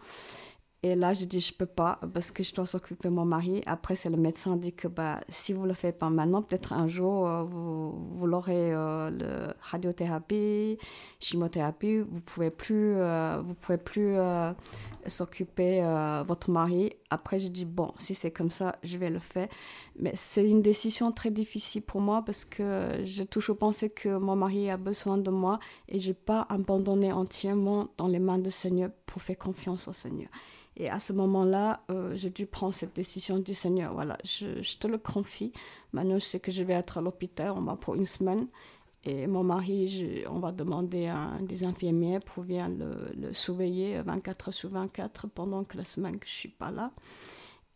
Et là, je dis, je peux pas parce que je dois s'occuper de mon mari. Après, c'est le médecin qui dit que bah, si vous le faites pas maintenant, peut-être un jour, euh, vous, vous l'aurez le radiothérapie, chimiothérapie, vous pouvez plus, vous pouvez plus s'occuper euh, votre mari. Après, j'ai dit, bon, si c'est comme ça, je vais le faire. Mais c'est une décision très difficile pour moi parce que j'ai toujours pensé que mon mari a besoin de moi et je n'ai pas abandonné entièrement dans les mains du Seigneur pour faire confiance au Seigneur. Et à ce moment-là, euh, j'ai dû prendre cette décision du Seigneur. Voilà, je, je, te le confie. Maintenant, je sais que je vais être à l'hôpital, on va pour une semaine. Et mon mari, on va demander à des infirmiers pour venir le, surveiller 24 sur 24 pendant que la semaine que je ne suis pas là.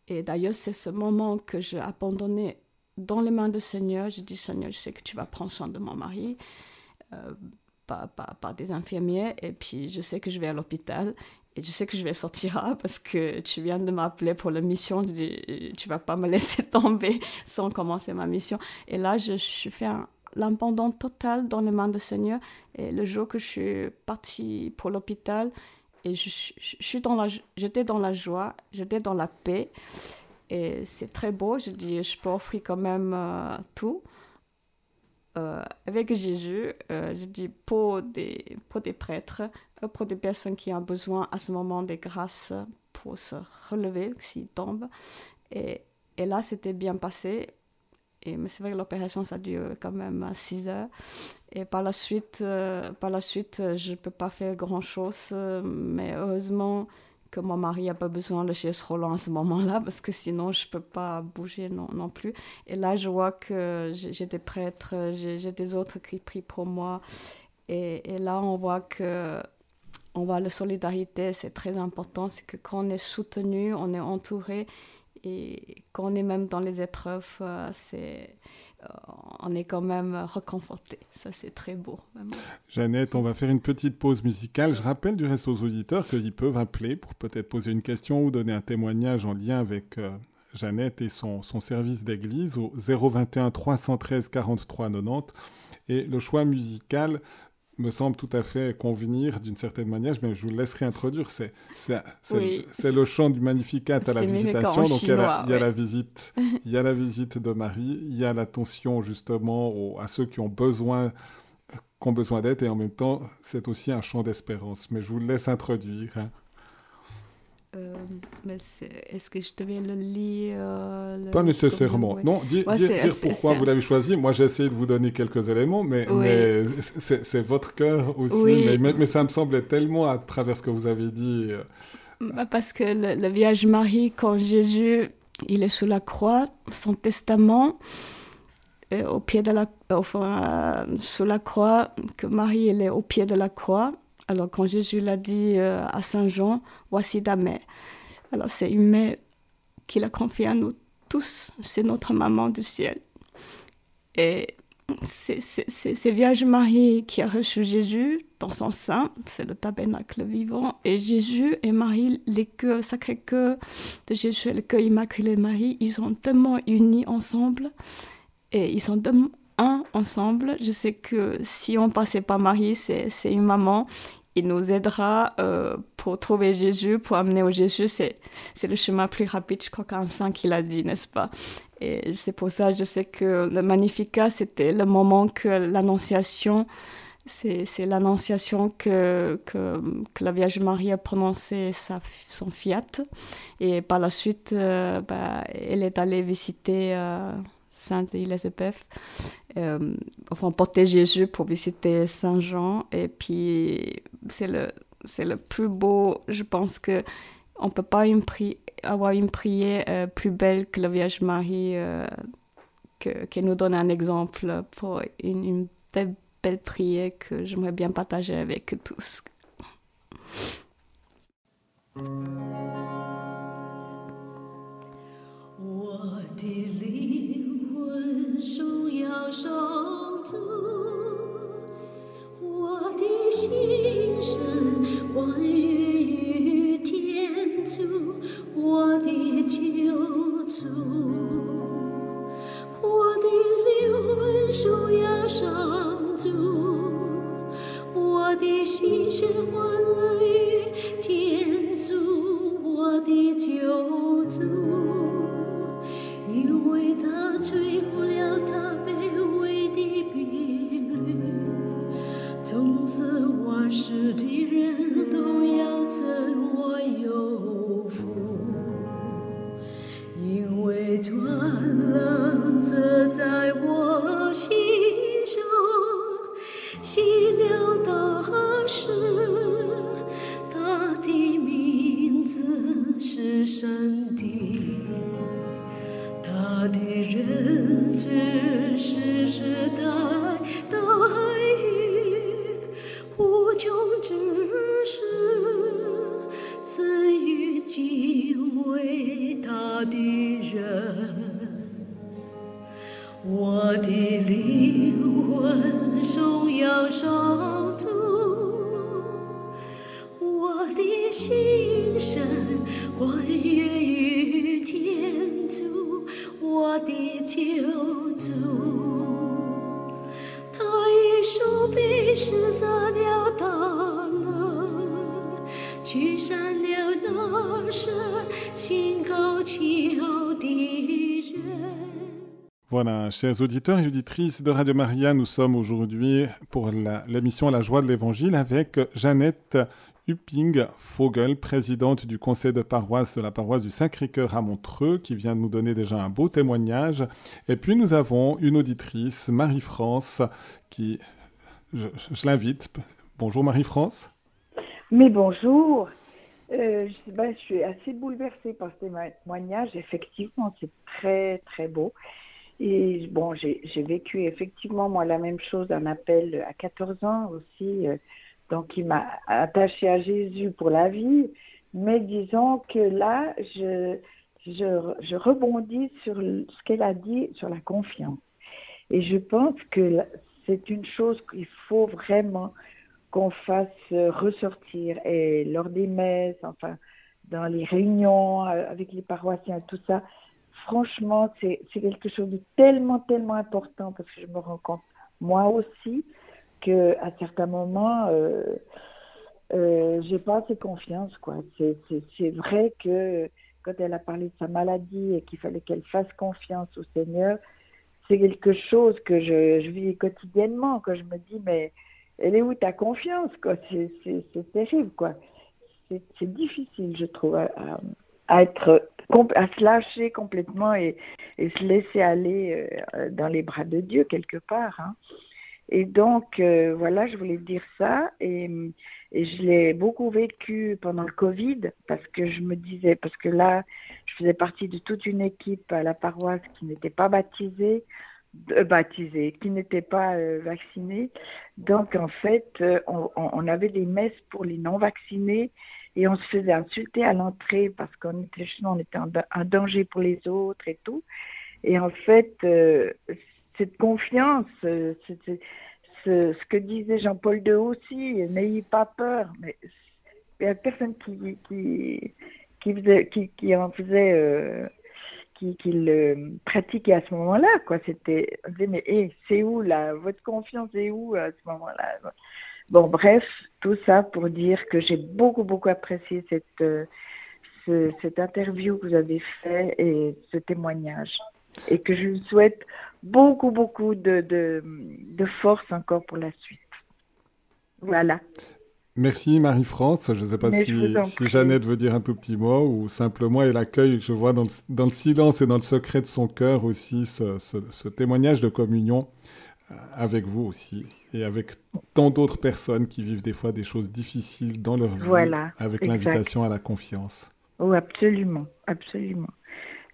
Et d'ailleurs, c'est ce moment que j'ai abandonné dans les mains du Seigneur. Je dis, Seigneur, je sais que tu vas prendre soin de mon mari. Euh, par, des infirmiers et puis je sais que je vais à l'hôpital et je sais que je vais sortir parce que tu viens de m'appeler pour la mission, tu dis, tu vas pas me laisser tomber sans commencer ma mission. Et là, je, je fais un, l'abandon total dans les mains du Seigneur. Et le jour que je suis partie pour l'hôpital, et je, suis dans la, j'étais dans la joie, j'étais dans la paix. Et c'est très beau. Je dis, je peux offrir quand même euh, tout. Euh, avec Jésus, euh, je dis pour des, des prêtres, pour des personnes qui ont besoin à ce moment des grâces pour se relever s'ils tombent. Et, et là, c'était bien passé. Et, mais c'est vrai que l'opération, ça dure quand même 6 heures. Et par la suite, euh, par la suite je ne peux pas faire grand-chose. mais heureusement que mon mari n'a pas besoin de chaise roulant à ce moment-là, parce que sinon, je ne peux pas bouger non, non, plus. Et là, je vois que j'ai des prêtres, j'ai des autres qui prient pour moi. Et, et là, on voit que on voit la solidarité, c'est très important. C'est que quand on est soutenu, on est entouré et quand on est même dans les épreuves, euh, c'est, euh, on est quand même reconforté. Ça, c'est très beau. Jeannette, on va faire une petite pause musicale. Je rappelle du reste aux auditeurs qu'ils peuvent appeler pour peut-être poser une question ou donner un témoignage en lien avec euh, Jeannette et son, son service d'église au 021 313 43 90. Et le choix musical me semble tout à fait convenir d'une certaine manière, mais je vous laisserai introduire. C'est le chant du Magnificat à la visitation. Donc il y, a la, visite, il y a la visite de Marie, il y a l'attention justement à ceux qui ont besoin qui ont besoin d'aide et en même temps c'est aussi un chant d'espérance. Mais je vous laisse introduire. Hein. Euh, est-ce que je devais le lire euh, Pas nécessairement. Non, dire, pourquoi vous l'avez choisi. Moi, j'ai essayé de vous donner quelques éléments, mais, mais c'est votre cœur aussi. Mais, mais, ça me semblait tellement à travers ce que vous avez dit. Euh, bah, parce que le, Vierge Marie, quand Jésus il est sous la croix, son testament, au pied de la, enfin, sous la croix, que Marie elle est au pied de la croix, alors quand Jésus l'a dit euh, à Saint Jean, voici ta mère. Alors c'est une mère qu'il a confiée à nous tous, c'est notre maman du ciel. Et c'est Vierge Marie qui a reçu Jésus dans son sein, c'est le tabernacle vivant. Et Jésus et Marie, les cœurs, sacré cœur de Jésus et le cœur immaculé de Marie, ils sont tellement unis ensemble et ils sont un ensemble. Je sais que si on passait pas Marie, c'est une maman il nous aidera euh, pour trouver Jésus, pour amener au Jésus. C'est, c'est le chemin plus rapide, je crois qu'un saint qui l'a dit, n'est-ce pas? Et c'est pour ça, je sais que le Magnificat, c'était le moment que l'Annonciation, c'est, c'est l'Annonciation que, que, que, la Vierge Marie a prononcé sa, son fiat. Et par la suite, euh, bah, elle est allée visiter... Euh, Sainte Elisabeth, euh, porter Jésus pour visiter Saint Jean. Et puis c'est le c'est le plus beau. Je pense que on peut pas avoir une prière euh, plus belle que la Vierge Marie euh, qui nous donne un exemple pour une, telle belle prière que j'aimerais bien partager avec tous. 我上主我的心神欢愉于天主我的救主我的灵魂受压伤主我的心神欢乐于天主我的救主因为他摧毁了大我是敌人都。Voilà, chers auditeurs et auditrices de Radio Maria, nous sommes aujourd'hui pour la- l'émission La joie de l'Évangile avec Jeannette Hupping Fogel, présidente du conseil de paroisse de la paroisse du Sacré-Cœur à Montreux, qui vient de nous donner déjà un beau témoignage. Et puis nous avons une auditrice, Marie-France, qui... Je, je l'invite. Bonjour Marie-France. Mais bonjour. Euh, je, suis assez bouleversée par ce témoignage. Effectivement, c'est très, très beau. Et bon, j'ai vécu effectivement, moi, la même chose, un appel à 14 ans aussi. euh, donc, qui m'a attaché à Jésus pour la vie. Mais disons que là, je, rebondis sur ce qu'elle a dit sur la confiance. Et je pense que c'est une chose qu'il faut vraiment qu'on fasse euh, ressortir et lors des messes, enfin dans les réunions euh, avec les paroissiens, tout ça. Franchement, c'est quelque chose de tellement, tellement important parce que je me rends compte, moi aussi, que à certains moments, euh, euh, j'ai pas assez confiance, c'est vrai que quand elle a parlé de sa maladie et qu'il fallait qu'elle fasse confiance au Seigneur, c'est quelque chose que je, je vis quotidiennement, que je me dis, mais elle est où ta confiance, quoi? C'est terrible, quoi. C'est difficile, je trouve, à, être, à se lâcher complètement et, et se laisser aller euh, dans les bras de Dieu quelque part. hein. Et donc, euh, voilà, je voulais dire ça. Et je l'ai beaucoup vécu pendant le Covid parce que je me disais, parce que là, je faisais partie de toute une équipe à la paroisse qui n'était pas baptisée, euh, baptisée, qui n'était pas euh, vaccinée. Donc, en fait, euh, on, avait des messes pour les non-vaccinés et on se faisait insulter à l'entrée parce qu'on était, on était un danger pour les autres et tout. Et en fait, cette confiance, c'est- ce, que disait Jean-Paul II aussi, n'ayez pas peur. Mais il n'y a personne qui, qui, qui, qui, qui en faisait, qui, qui le pratiquait à ce moment-là. quoi. C'était, on disait, mais hé, c'est où là? Votre confiance est où à ce moment-là? Bon, bref, tout ça pour dire que j'ai beaucoup, beaucoup apprécié cette, euh, ce- cette interview que vous avez fait et ce témoignage. Et que je vous souhaite beaucoup, beaucoup de, de, de force encore pour la suite. Voilà. Merci Marie-France. Je ne sais pas Mais si, si. Jeannette veut dire un tout petit mot ou simplement elle accueille, je vois dans le, dans le silence et dans le secret de son cœur aussi ce, ce- ce témoignage de communion euh, avec vous aussi et avec tant d'autres personnes qui vivent des fois des choses difficiles dans leur vie Voilà, avec l'invitation à la confiance. Oh, absolument, absolument.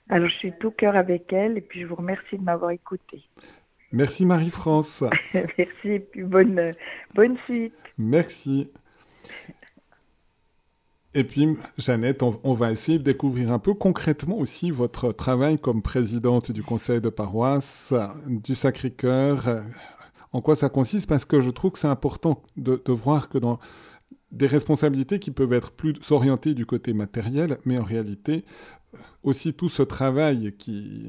Alors, je suis tout cœur avec elle et puis je vous remercie de m'avoir écouté. Merci Marie-France. Merci et puis bonne, bonne suite. Merci. Et puis, Jeannette, on, va essayer de découvrir un peu concrètement aussi votre travail comme présidente du conseil de paroisse du Sacré-Cœur. En quoi ça consiste? Parce que je trouve que c'est important de voir que dans des responsabilités qui peuvent être plus orientées du côté matériel, mais en réalité, aussi tout ce travail qui,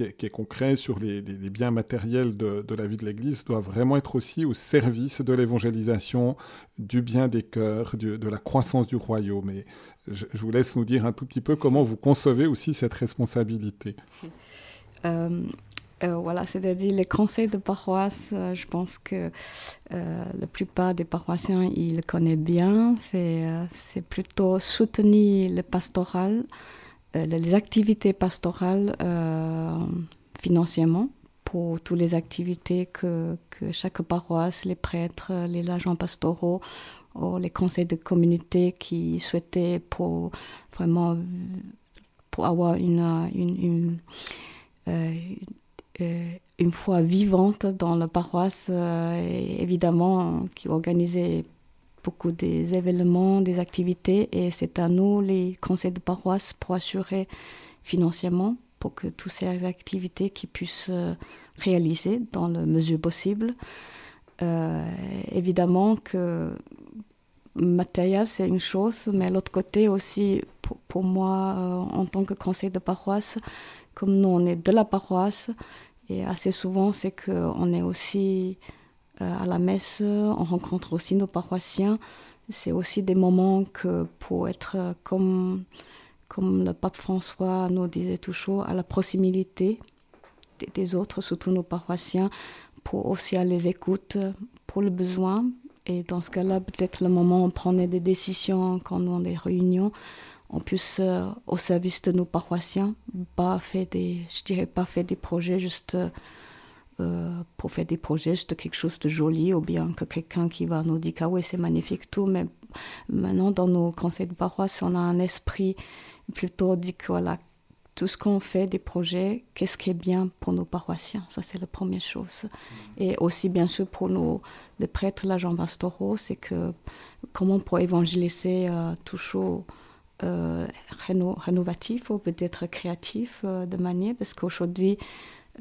est, concret sur les, biens matériels de, la vie de l'Église doit vraiment être aussi au service de l'évangélisation, du bien des cœurs, de la croissance du royaume. Et je, vous laisse nous dire un tout petit peu comment vous concevez aussi cette responsabilité. Euh, euh, voilà, c'est-à-dire les conseils de paroisse, euh, je pense que la plupart des paroissiens, ils le connaissent bien. C'est plutôt soutenir le pastoral, les activités pastorales financièrement pour toutes les activités que, que, chaque paroisse, les prêtres, les agents pastoraux les conseils de communauté qui souhaitaient pour vraiment pour avoir une, une, une euh, euh, foi vivante dans la paroisse, euh, évidemment, qui organisait beaucoup des événements, des activités, et c'est à nous, les conseils de paroisse, pour assurer financièrement pour que toutes ces activités qui puissent réaliser dans la mesure possible. évidemment que matériel, c'est une chose, mais l'autre côté aussi, pour, moi, en tant que conseil de paroisse, comme nous, on est de la paroisse, et assez souvent, c'est qu'on est aussi euh, à la messe, on rencontre aussi nos paroissiens. C'est aussi des moments que pour être comme, comme le pape François nous disait toujours, à la proximité des, autres, surtout nos paroissiens, pour aussi aller les écouter pour le besoin. Et dans ce cas-là, peut-être le moment où on prenait des décisions quand nous avons des réunions, plus euh, au service de nos paroissiens, pas fait des, je dirais pas fait des projets juste euh, pour faire des projets, juste quelque chose de joli, ou bien que quelqu'un qui va nous dire ah oui c'est magnifique tout, mais maintenant dans nos conseils de paroisse on a un esprit plutôt dit que voilà tout ce qu'on fait des projets, qu'est-ce qui est bien pour nos paroissiens, ça c'est la première chose. Mm. Et aussi bien sûr pour nos les prêtres, l'agent pastoraux, c'est que comment pour évangéliser euh, toujours euh, rénovatif ou peut-être créatif euh, de manière, parce qu'aujourd'hui,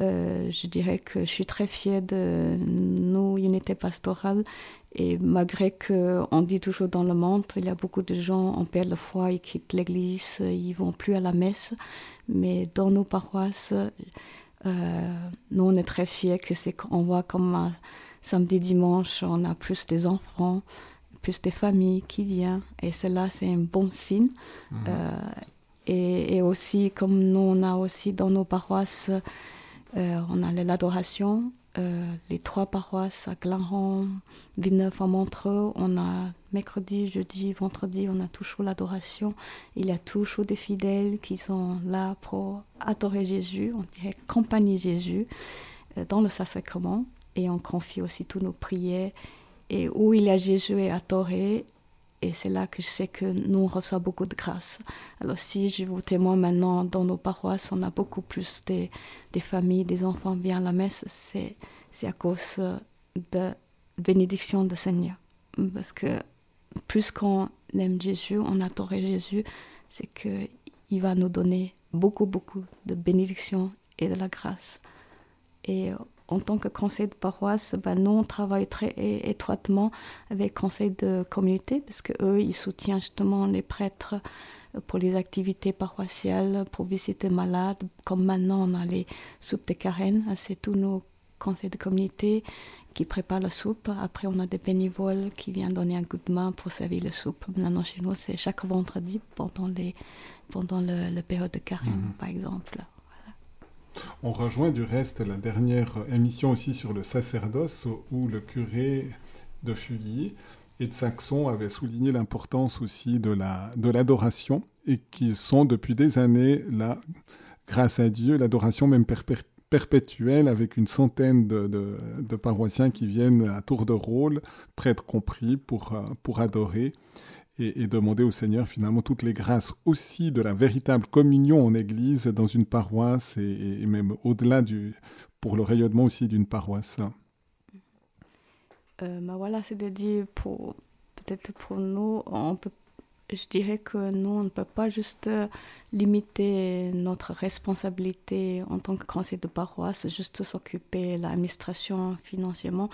euh, je dirais que je suis très fière de nos unités pastorales et malgré qu'on dit toujours dans le monde, il y a beaucoup de gens, on perd la foi, ils quittent l'église, ils vont plus à la messe, mais dans nos paroisses, nous on est très fiers que c'est qu'on voit comme samedi, dimanche, on a plus des enfants, plus de familles qui viennent. Et cela, c'est un bon signe. Mhm. Euh, et, aussi, comme nous, on a aussi dans nos paroisses, euh, on a l'adoration. Euh, les trois paroisses à Glanron, Villeneuve, à Montreux, on a mercredi, jeudi, vendredi, on a toujours l'adoration. Il y a toujours des fidèles qui sont là pour adorer Jésus, on dirait accompagner Jésus dans le sacrement. Et on confie aussi tous nos prières et où il y a Jésus est adoré. Et c'est là que je sais que nous on reçoit beaucoup de grâce. Alors si je vous témoigne maintenant dans nos paroisses, on a beaucoup plus des, des familles, des enfants viennent à la messe, c'est, c'est à cause de bénédiction du Seigneur. Parce que plus qu'on aime Jésus, on adore Jésus, c'est qu'il va nous donner beaucoup, beaucoup de bénédictions et de la grâce. Et en tant que conseil de paroisse, ben, nous, on travaille très étroitement avec le conseil de communauté parce qu'eux, ils soutiennent justement les prêtres pour les activités paroissiales, pour visiter malades. Comme maintenant, on a les soupes de carène, c'est tous nos conseils de communauté qui préparent la soupe. Après, on a des bénévoles qui viennent donner un coup de main pour servir la soupe. Maintenant, chez nous, c'est chaque vendredi pendant, les, pendant le, période de carême, mhm. par exemple. On rejoint du reste la dernière émission aussi sur le sacerdoce où le curé de Fuguier et de Saxon avait souligné l'importance aussi de l'adoration et qu'ils sont depuis des années là, grâce à Dieu, l'adoration même perpétuelle avec une centaine de, paroissiens qui viennent à tour de rôle, prêtres compris, pour, euh, pour adorer et, demander au Seigneur finalement toutes les grâces aussi de la véritable communion en Église dans une paroisse et, même au-delà du pour le rayonnement aussi d'une paroisse. Euh, bah voilà, c'est-à-dire pour peut-être pour nous, on peut, je dirais que nous on ne peut pas juste limiter notre responsabilité en tant que conseil de paroisse, juste s'occuper de l'administration financièrement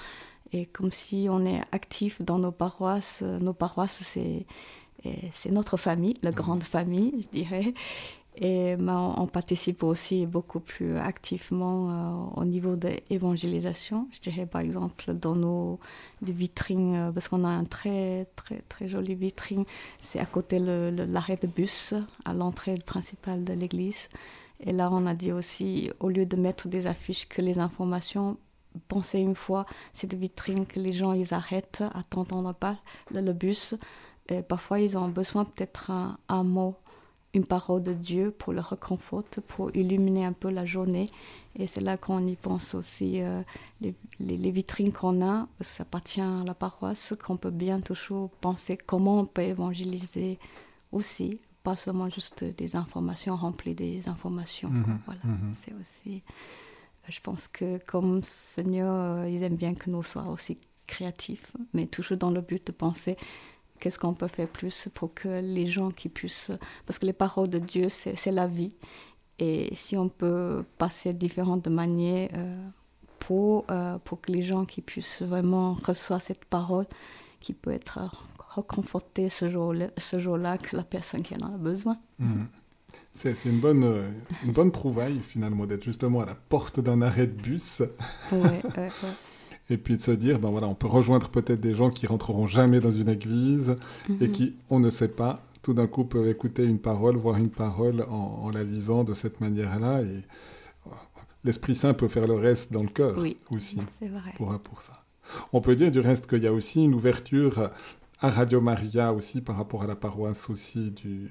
et comme si on est actif dans nos paroisses. Nos paroisses, c'est, c'est notre famille, la grande famille, je dirais. Et ben, on participe aussi beaucoup plus activement au niveau de l'évangélisation. Je dirais par exemple dans nos vitrines, parce qu'on a un très très très joli vitrine, c'est à côté l'arrêt de bus à l'entrée principale de l'église. Et là, on a dit aussi, au lieu de mettre des affiches, que les informations pensez une fois cette vitrine que les gens ils arrêtent, attendant pas le, bus. Et parfois ils ont besoin peut-être un, mot, une parole de Dieu pour le réconforter, pour illuminer un peu la journée. Et c'est là qu'on y pense aussi. Euh, les, les, vitrines qu'on a, ça appartient à la paroisse, qu'on peut bien toujours penser comment on peut évangéliser aussi, pas seulement juste des informations remplies des informations. Mhm, voilà, mhm. c'est aussi je pense que comme Seigneur, euh, ils aiment bien que nous soyons aussi créatifs, mais toujours dans le but de penser qu'est-ce qu'on peut faire plus pour que les gens qui puissent... Parce que les paroles de Dieu, c'est la vie. Et si on peut passer différentes manières euh, pour, euh, pour que les gens qui puissent vraiment recevoir cette parole, qui peut être reconfortée ce jour-là, jour que la personne qui en a besoin. Mhm. C'est une bonne, euh, une bonne trouvaille finalement d'être justement à la porte d'un arrêt de bus. et puis de se dire, ben voilà, on peut rejoindre peut-être des gens qui rentreront jamais dans une église et Mhm. qui, on ne sait pas, tout d'un coup peuvent écouter une parole, voir une parole en, en la lisant de cette manière-là. Et euh, l'Esprit Saint peut faire le reste dans le cœur Oui, aussi c'est vrai. pour, pour ça. On peut dire du reste qu'il y a aussi une ouverture à Radio Maria aussi par rapport à la paroisse aussi du,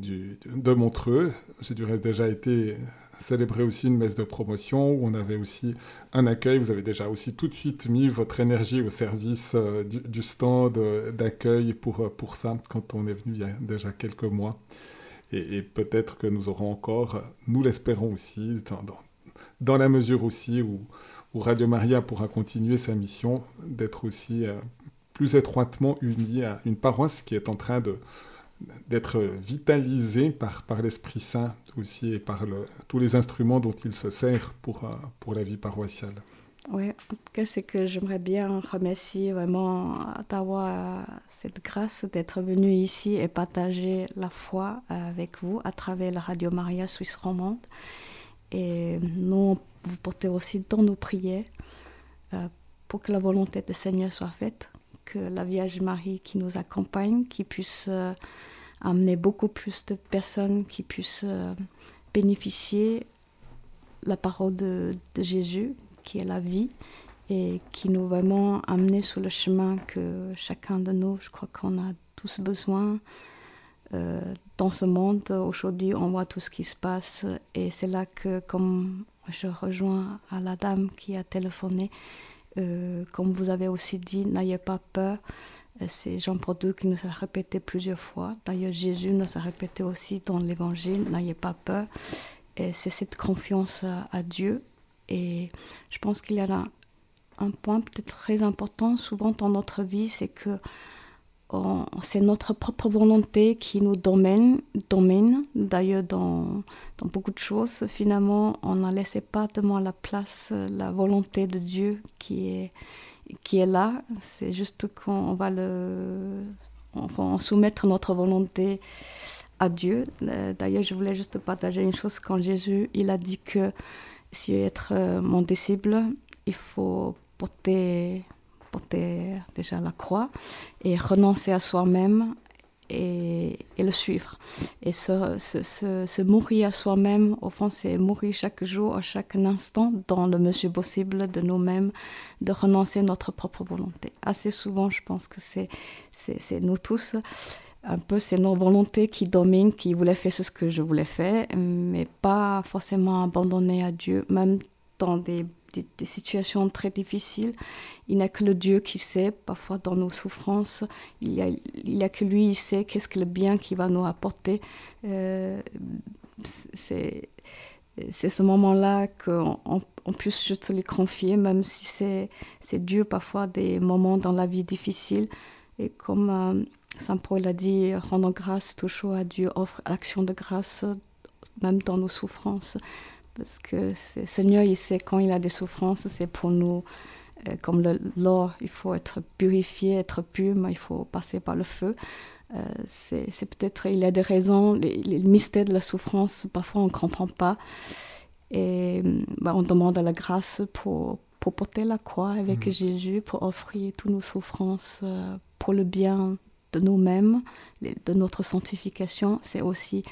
de Montreux. J'ai déjà été célébré aussi une messe de promotion où on avait aussi un accueil. Vous avez déjà aussi tout de suite mis votre énergie au service euh, du, stand euh, d'accueil pour, euh, pour ça quand on est venu il y a déjà quelques mois. Et, peut-être que nous aurons encore, nous l'espérons aussi, dans, la mesure aussi où, Radio Maria pourra continuer sa mission d'être aussi plus étroitement unie à une paroisse qui est en train de, d'être vitalisé par, l'Esprit Saint aussi et par tous les instruments dont il se sert pour, euh, pour la vie paroissiale. Oui, en tout cas, c'est que j'aimerais bien remercier vraiment d'avoir cette grâce d'être venu ici et partager la foi avec vous à travers la Radio Maria Suisse Romande. Et nous, vous portez aussi dans nos prières euh, pour que la volonté du Seigneur soit faite, que la Vierge Marie qui nous accompagne, qui puisse euh, amener beaucoup plus de personnes qui puissent euh, bénéficier la parole de, de, Jésus, qui est la vie, et qui nous vraiment amener sur le chemin que chacun de nous, je crois qu'on a tous besoin. Euh, dans ce monde, aujourd'hui, on voit tout ce qui se passe, et c'est là que, comme je rejoins à la dame qui a téléphoné, euh, comme vous avez aussi dit, n'ayez pas peur. C'est Jean-Paul II qui nous a répété plusieurs fois. D'ailleurs, Jésus nous a répété aussi dans l'Évangile, n'ayez pas peur. Et c'est cette confiance à, Dieu. Et je pense qu'il y a un, un point peut-être très important souvent dans notre vie, c'est que c'est notre propre volonté qui nous domine. domine. D'ailleurs, dans, dans, beaucoup de choses, finalement, on n'a laissé pas devant la place la volonté de Dieu qui est, qui est là. C'est juste qu'on va le, on soumettre notre volonté à Dieu. D'ailleurs, je voulais juste partager une chose quand Jésus, il a dit que si être mon disciple, il faut porter déjà la croix et renoncer à soi-même et, le suivre. Et se mourir à soi-même, au fond, c'est mourir chaque jour, à chaque instant, dans le mesure possible de nous-mêmes, de renoncer à notre propre volonté. Assez souvent, je pense que c'est nous tous. Un peu, c'est nos volontés qui dominent, qui voulaient faire ce que je voulais faire, mais pas forcément abandonner à Dieu, même dans des des, situations très difficiles. Il n'y a que le Dieu qui sait, parfois dans nos souffrances, il n'y a, que lui, il sait qu'est-ce que le bien qui va nous apporter. Euh, c'est ce moment-là qu'on on, on puisse juste lui confier, même si c'est Dieu parfois des moments dans la vie difficiles. Et comme euh, Saint Paul a dit, rendons grâce toujours à Dieu, offre action de grâce même dans nos souffrances parce que Seigneur, il sait quand il a des souffrances, c'est pour nous, euh, comme l'or, il faut être purifié, être pur, mais il faut passer par le feu. Euh, c'est peut-être, il y a des raisons, les, les mystères de la souffrance, parfois on ne comprend pas. Et bah, on demande la grâce pour, pour porter la croix avec mhm. Jésus, pour offrir toutes nos souffrances euh, pour le bien de nous-mêmes, de notre sanctification. C'est aussi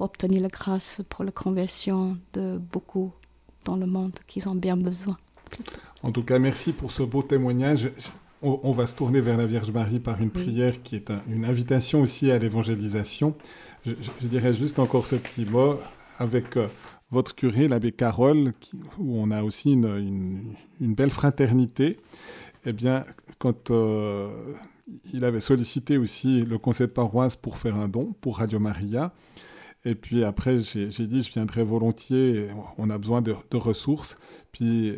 pour obtenir la grâce pour la conversion de beaucoup dans le monde qui ont bien besoin. En tout cas, merci pour ce beau témoignage. On, va se tourner vers la Vierge Marie par une prière qui est une invitation aussi à l'évangélisation. Je, dirais juste encore ce petit mot avec euh, votre curé, l'abbé Carole, où on a aussi une, belle fraternité. Eh bien, quand euh, il avait sollicité aussi le conseil de paroisse pour faire un don pour Radio Maria, et puis après, j'ai dit, je viendrai volontiers, on a besoin de, ressources. Puis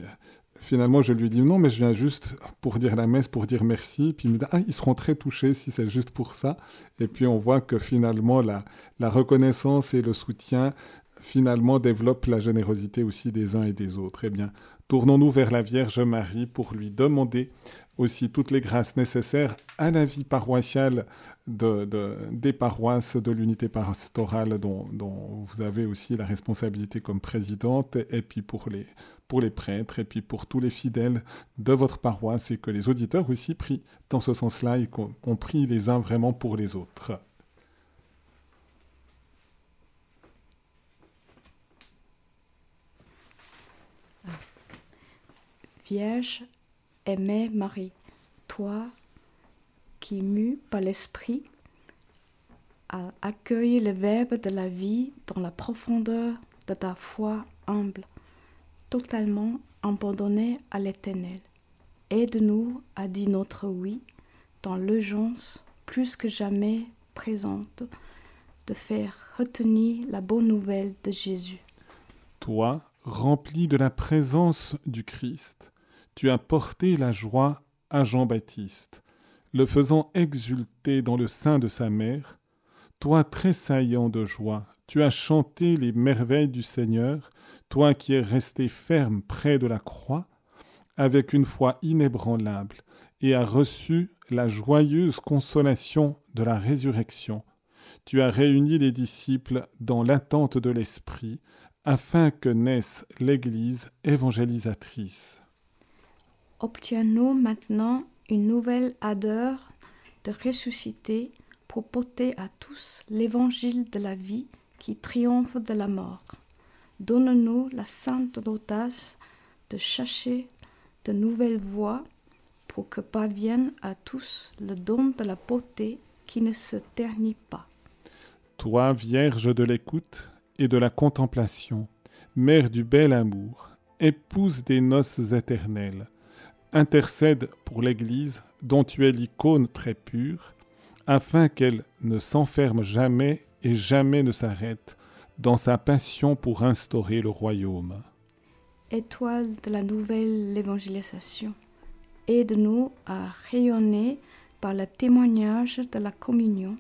finalement, je lui dis non, mais je viens juste pour dire la messe, pour dire merci. Puis il me dit, ah, ils seront très touchés si c'est juste pour ça. Et puis on voit que finalement, la, la reconnaissance et le soutien, finalement, développent la générosité aussi des uns et des autres. Eh bien, tournons-nous vers la Vierge Marie pour lui demander aussi toutes les grâces nécessaires à la vie paroissiale de, des paroisses de l'unité pastorale dont, dont, vous avez aussi la responsabilité comme présidente, et puis pour les, pour les prêtres et puis pour tous les fidèles de votre paroisse et que les auditeurs aussi prient dans ce sens-là et qu'on prie les uns vraiment pour les autres. Vierge aimée Marie, toi qui mue par l'Esprit, accueille le Verbe de la vie dans la profondeur de ta foi humble totalement abandonné à l'Éternel. Aide-nous à dire notre oui dans l'urgence plus que jamais présente de faire retenir la bonne nouvelle de Jésus. Toi, rempli de la présence du Christ, tu as porté la joie à Jean-Baptiste, le faisant exulter dans le sein de sa mère. Toi, tressaillant de joie, tu as chanté les merveilles du Seigneur toi qui es resté ferme près de la croix, avec une foi inébranlable, et as reçu la joyeuse consolation de la résurrection, tu as réuni les disciples dans l'attente de l'Esprit, afin que naisse l'Église évangélisatrice. Obtiens-nous maintenant une nouvelle ardeur de ressusciter pour porter à tous l'évangile de la vie qui triomphe de la mort. Donne-nous la sainte audace de chercher de nouvelles voies pour que parvienne à tous le don de la beauté qui ne se ternit pas. Toi, Vierge de l'écoute et de la contemplation, Mère du bel amour, épouse des noces éternelles, intercède pour l'Église dont tu es l'icône très pure, afin qu'elle ne s'enferme jamais et jamais ne s'arrête dans sa passion pour instaurer le royaume. Étoile de la nouvelle évangélisation, aide-nous à rayonner par le témoignage de la communion,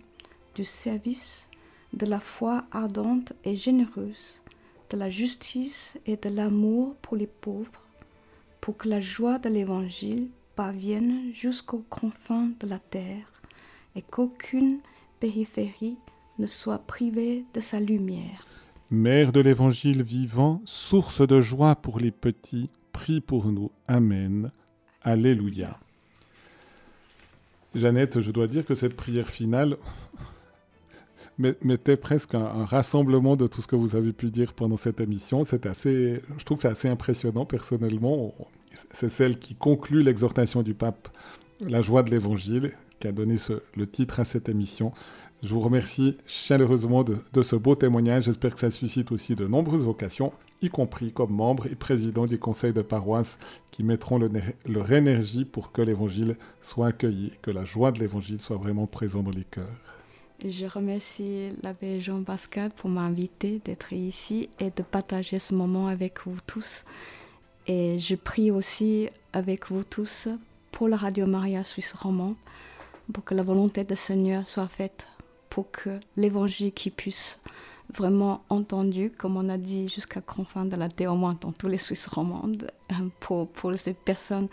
du service, de la foi ardente et généreuse, de la justice et de l'amour pour les pauvres, pour que la joie de l'Évangile parvienne jusqu'aux confins de la terre et qu'aucune périphérie ne soit privée de sa lumière. Mère de l'Évangile vivant, source de joie pour les petits, prie pour nous. Amen. Alléluia. Jeannette, je dois dire que cette prière finale mettait presque un, rassemblement de tout ce que vous avez pu dire pendant cette émission. C'est assez, je trouve que c'est assez impressionnant personnellement. C'est celle qui conclut l'exhortation du pape, la joie de l'Évangile, qui a donné le titre à cette émission. Je vous remercie chaleureusement de, ce beau témoignage. J'espère que ça suscite aussi de nombreuses vocations, y compris comme membres et présidents du conseil de paroisse qui mettront leur énergie pour que l'évangile soit accueilli, que la joie de l'évangile soit vraiment présente dans les cœurs. Je remercie l'abbé Jean-Pascal pour m'inviter d'être ici et de partager ce moment avec vous tous. Et je prie aussi avec vous tous pour la Radio Maria Suisse Romand, pour que la volonté du Seigneur soit faite pour que l'évangile qui puisse vraiment entendu, comme on a dit jusqu'à confin de la moins dans tous les Suisses romandes, pour, pour ces personnes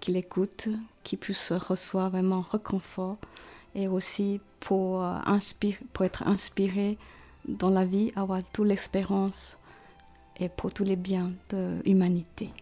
qui l'écoutent, qui puissent recevoir vraiment reconfort et aussi pour, euh, pour être inspiré dans la vie, avoir toute l'espérance et pour tous les biens de l'humanité.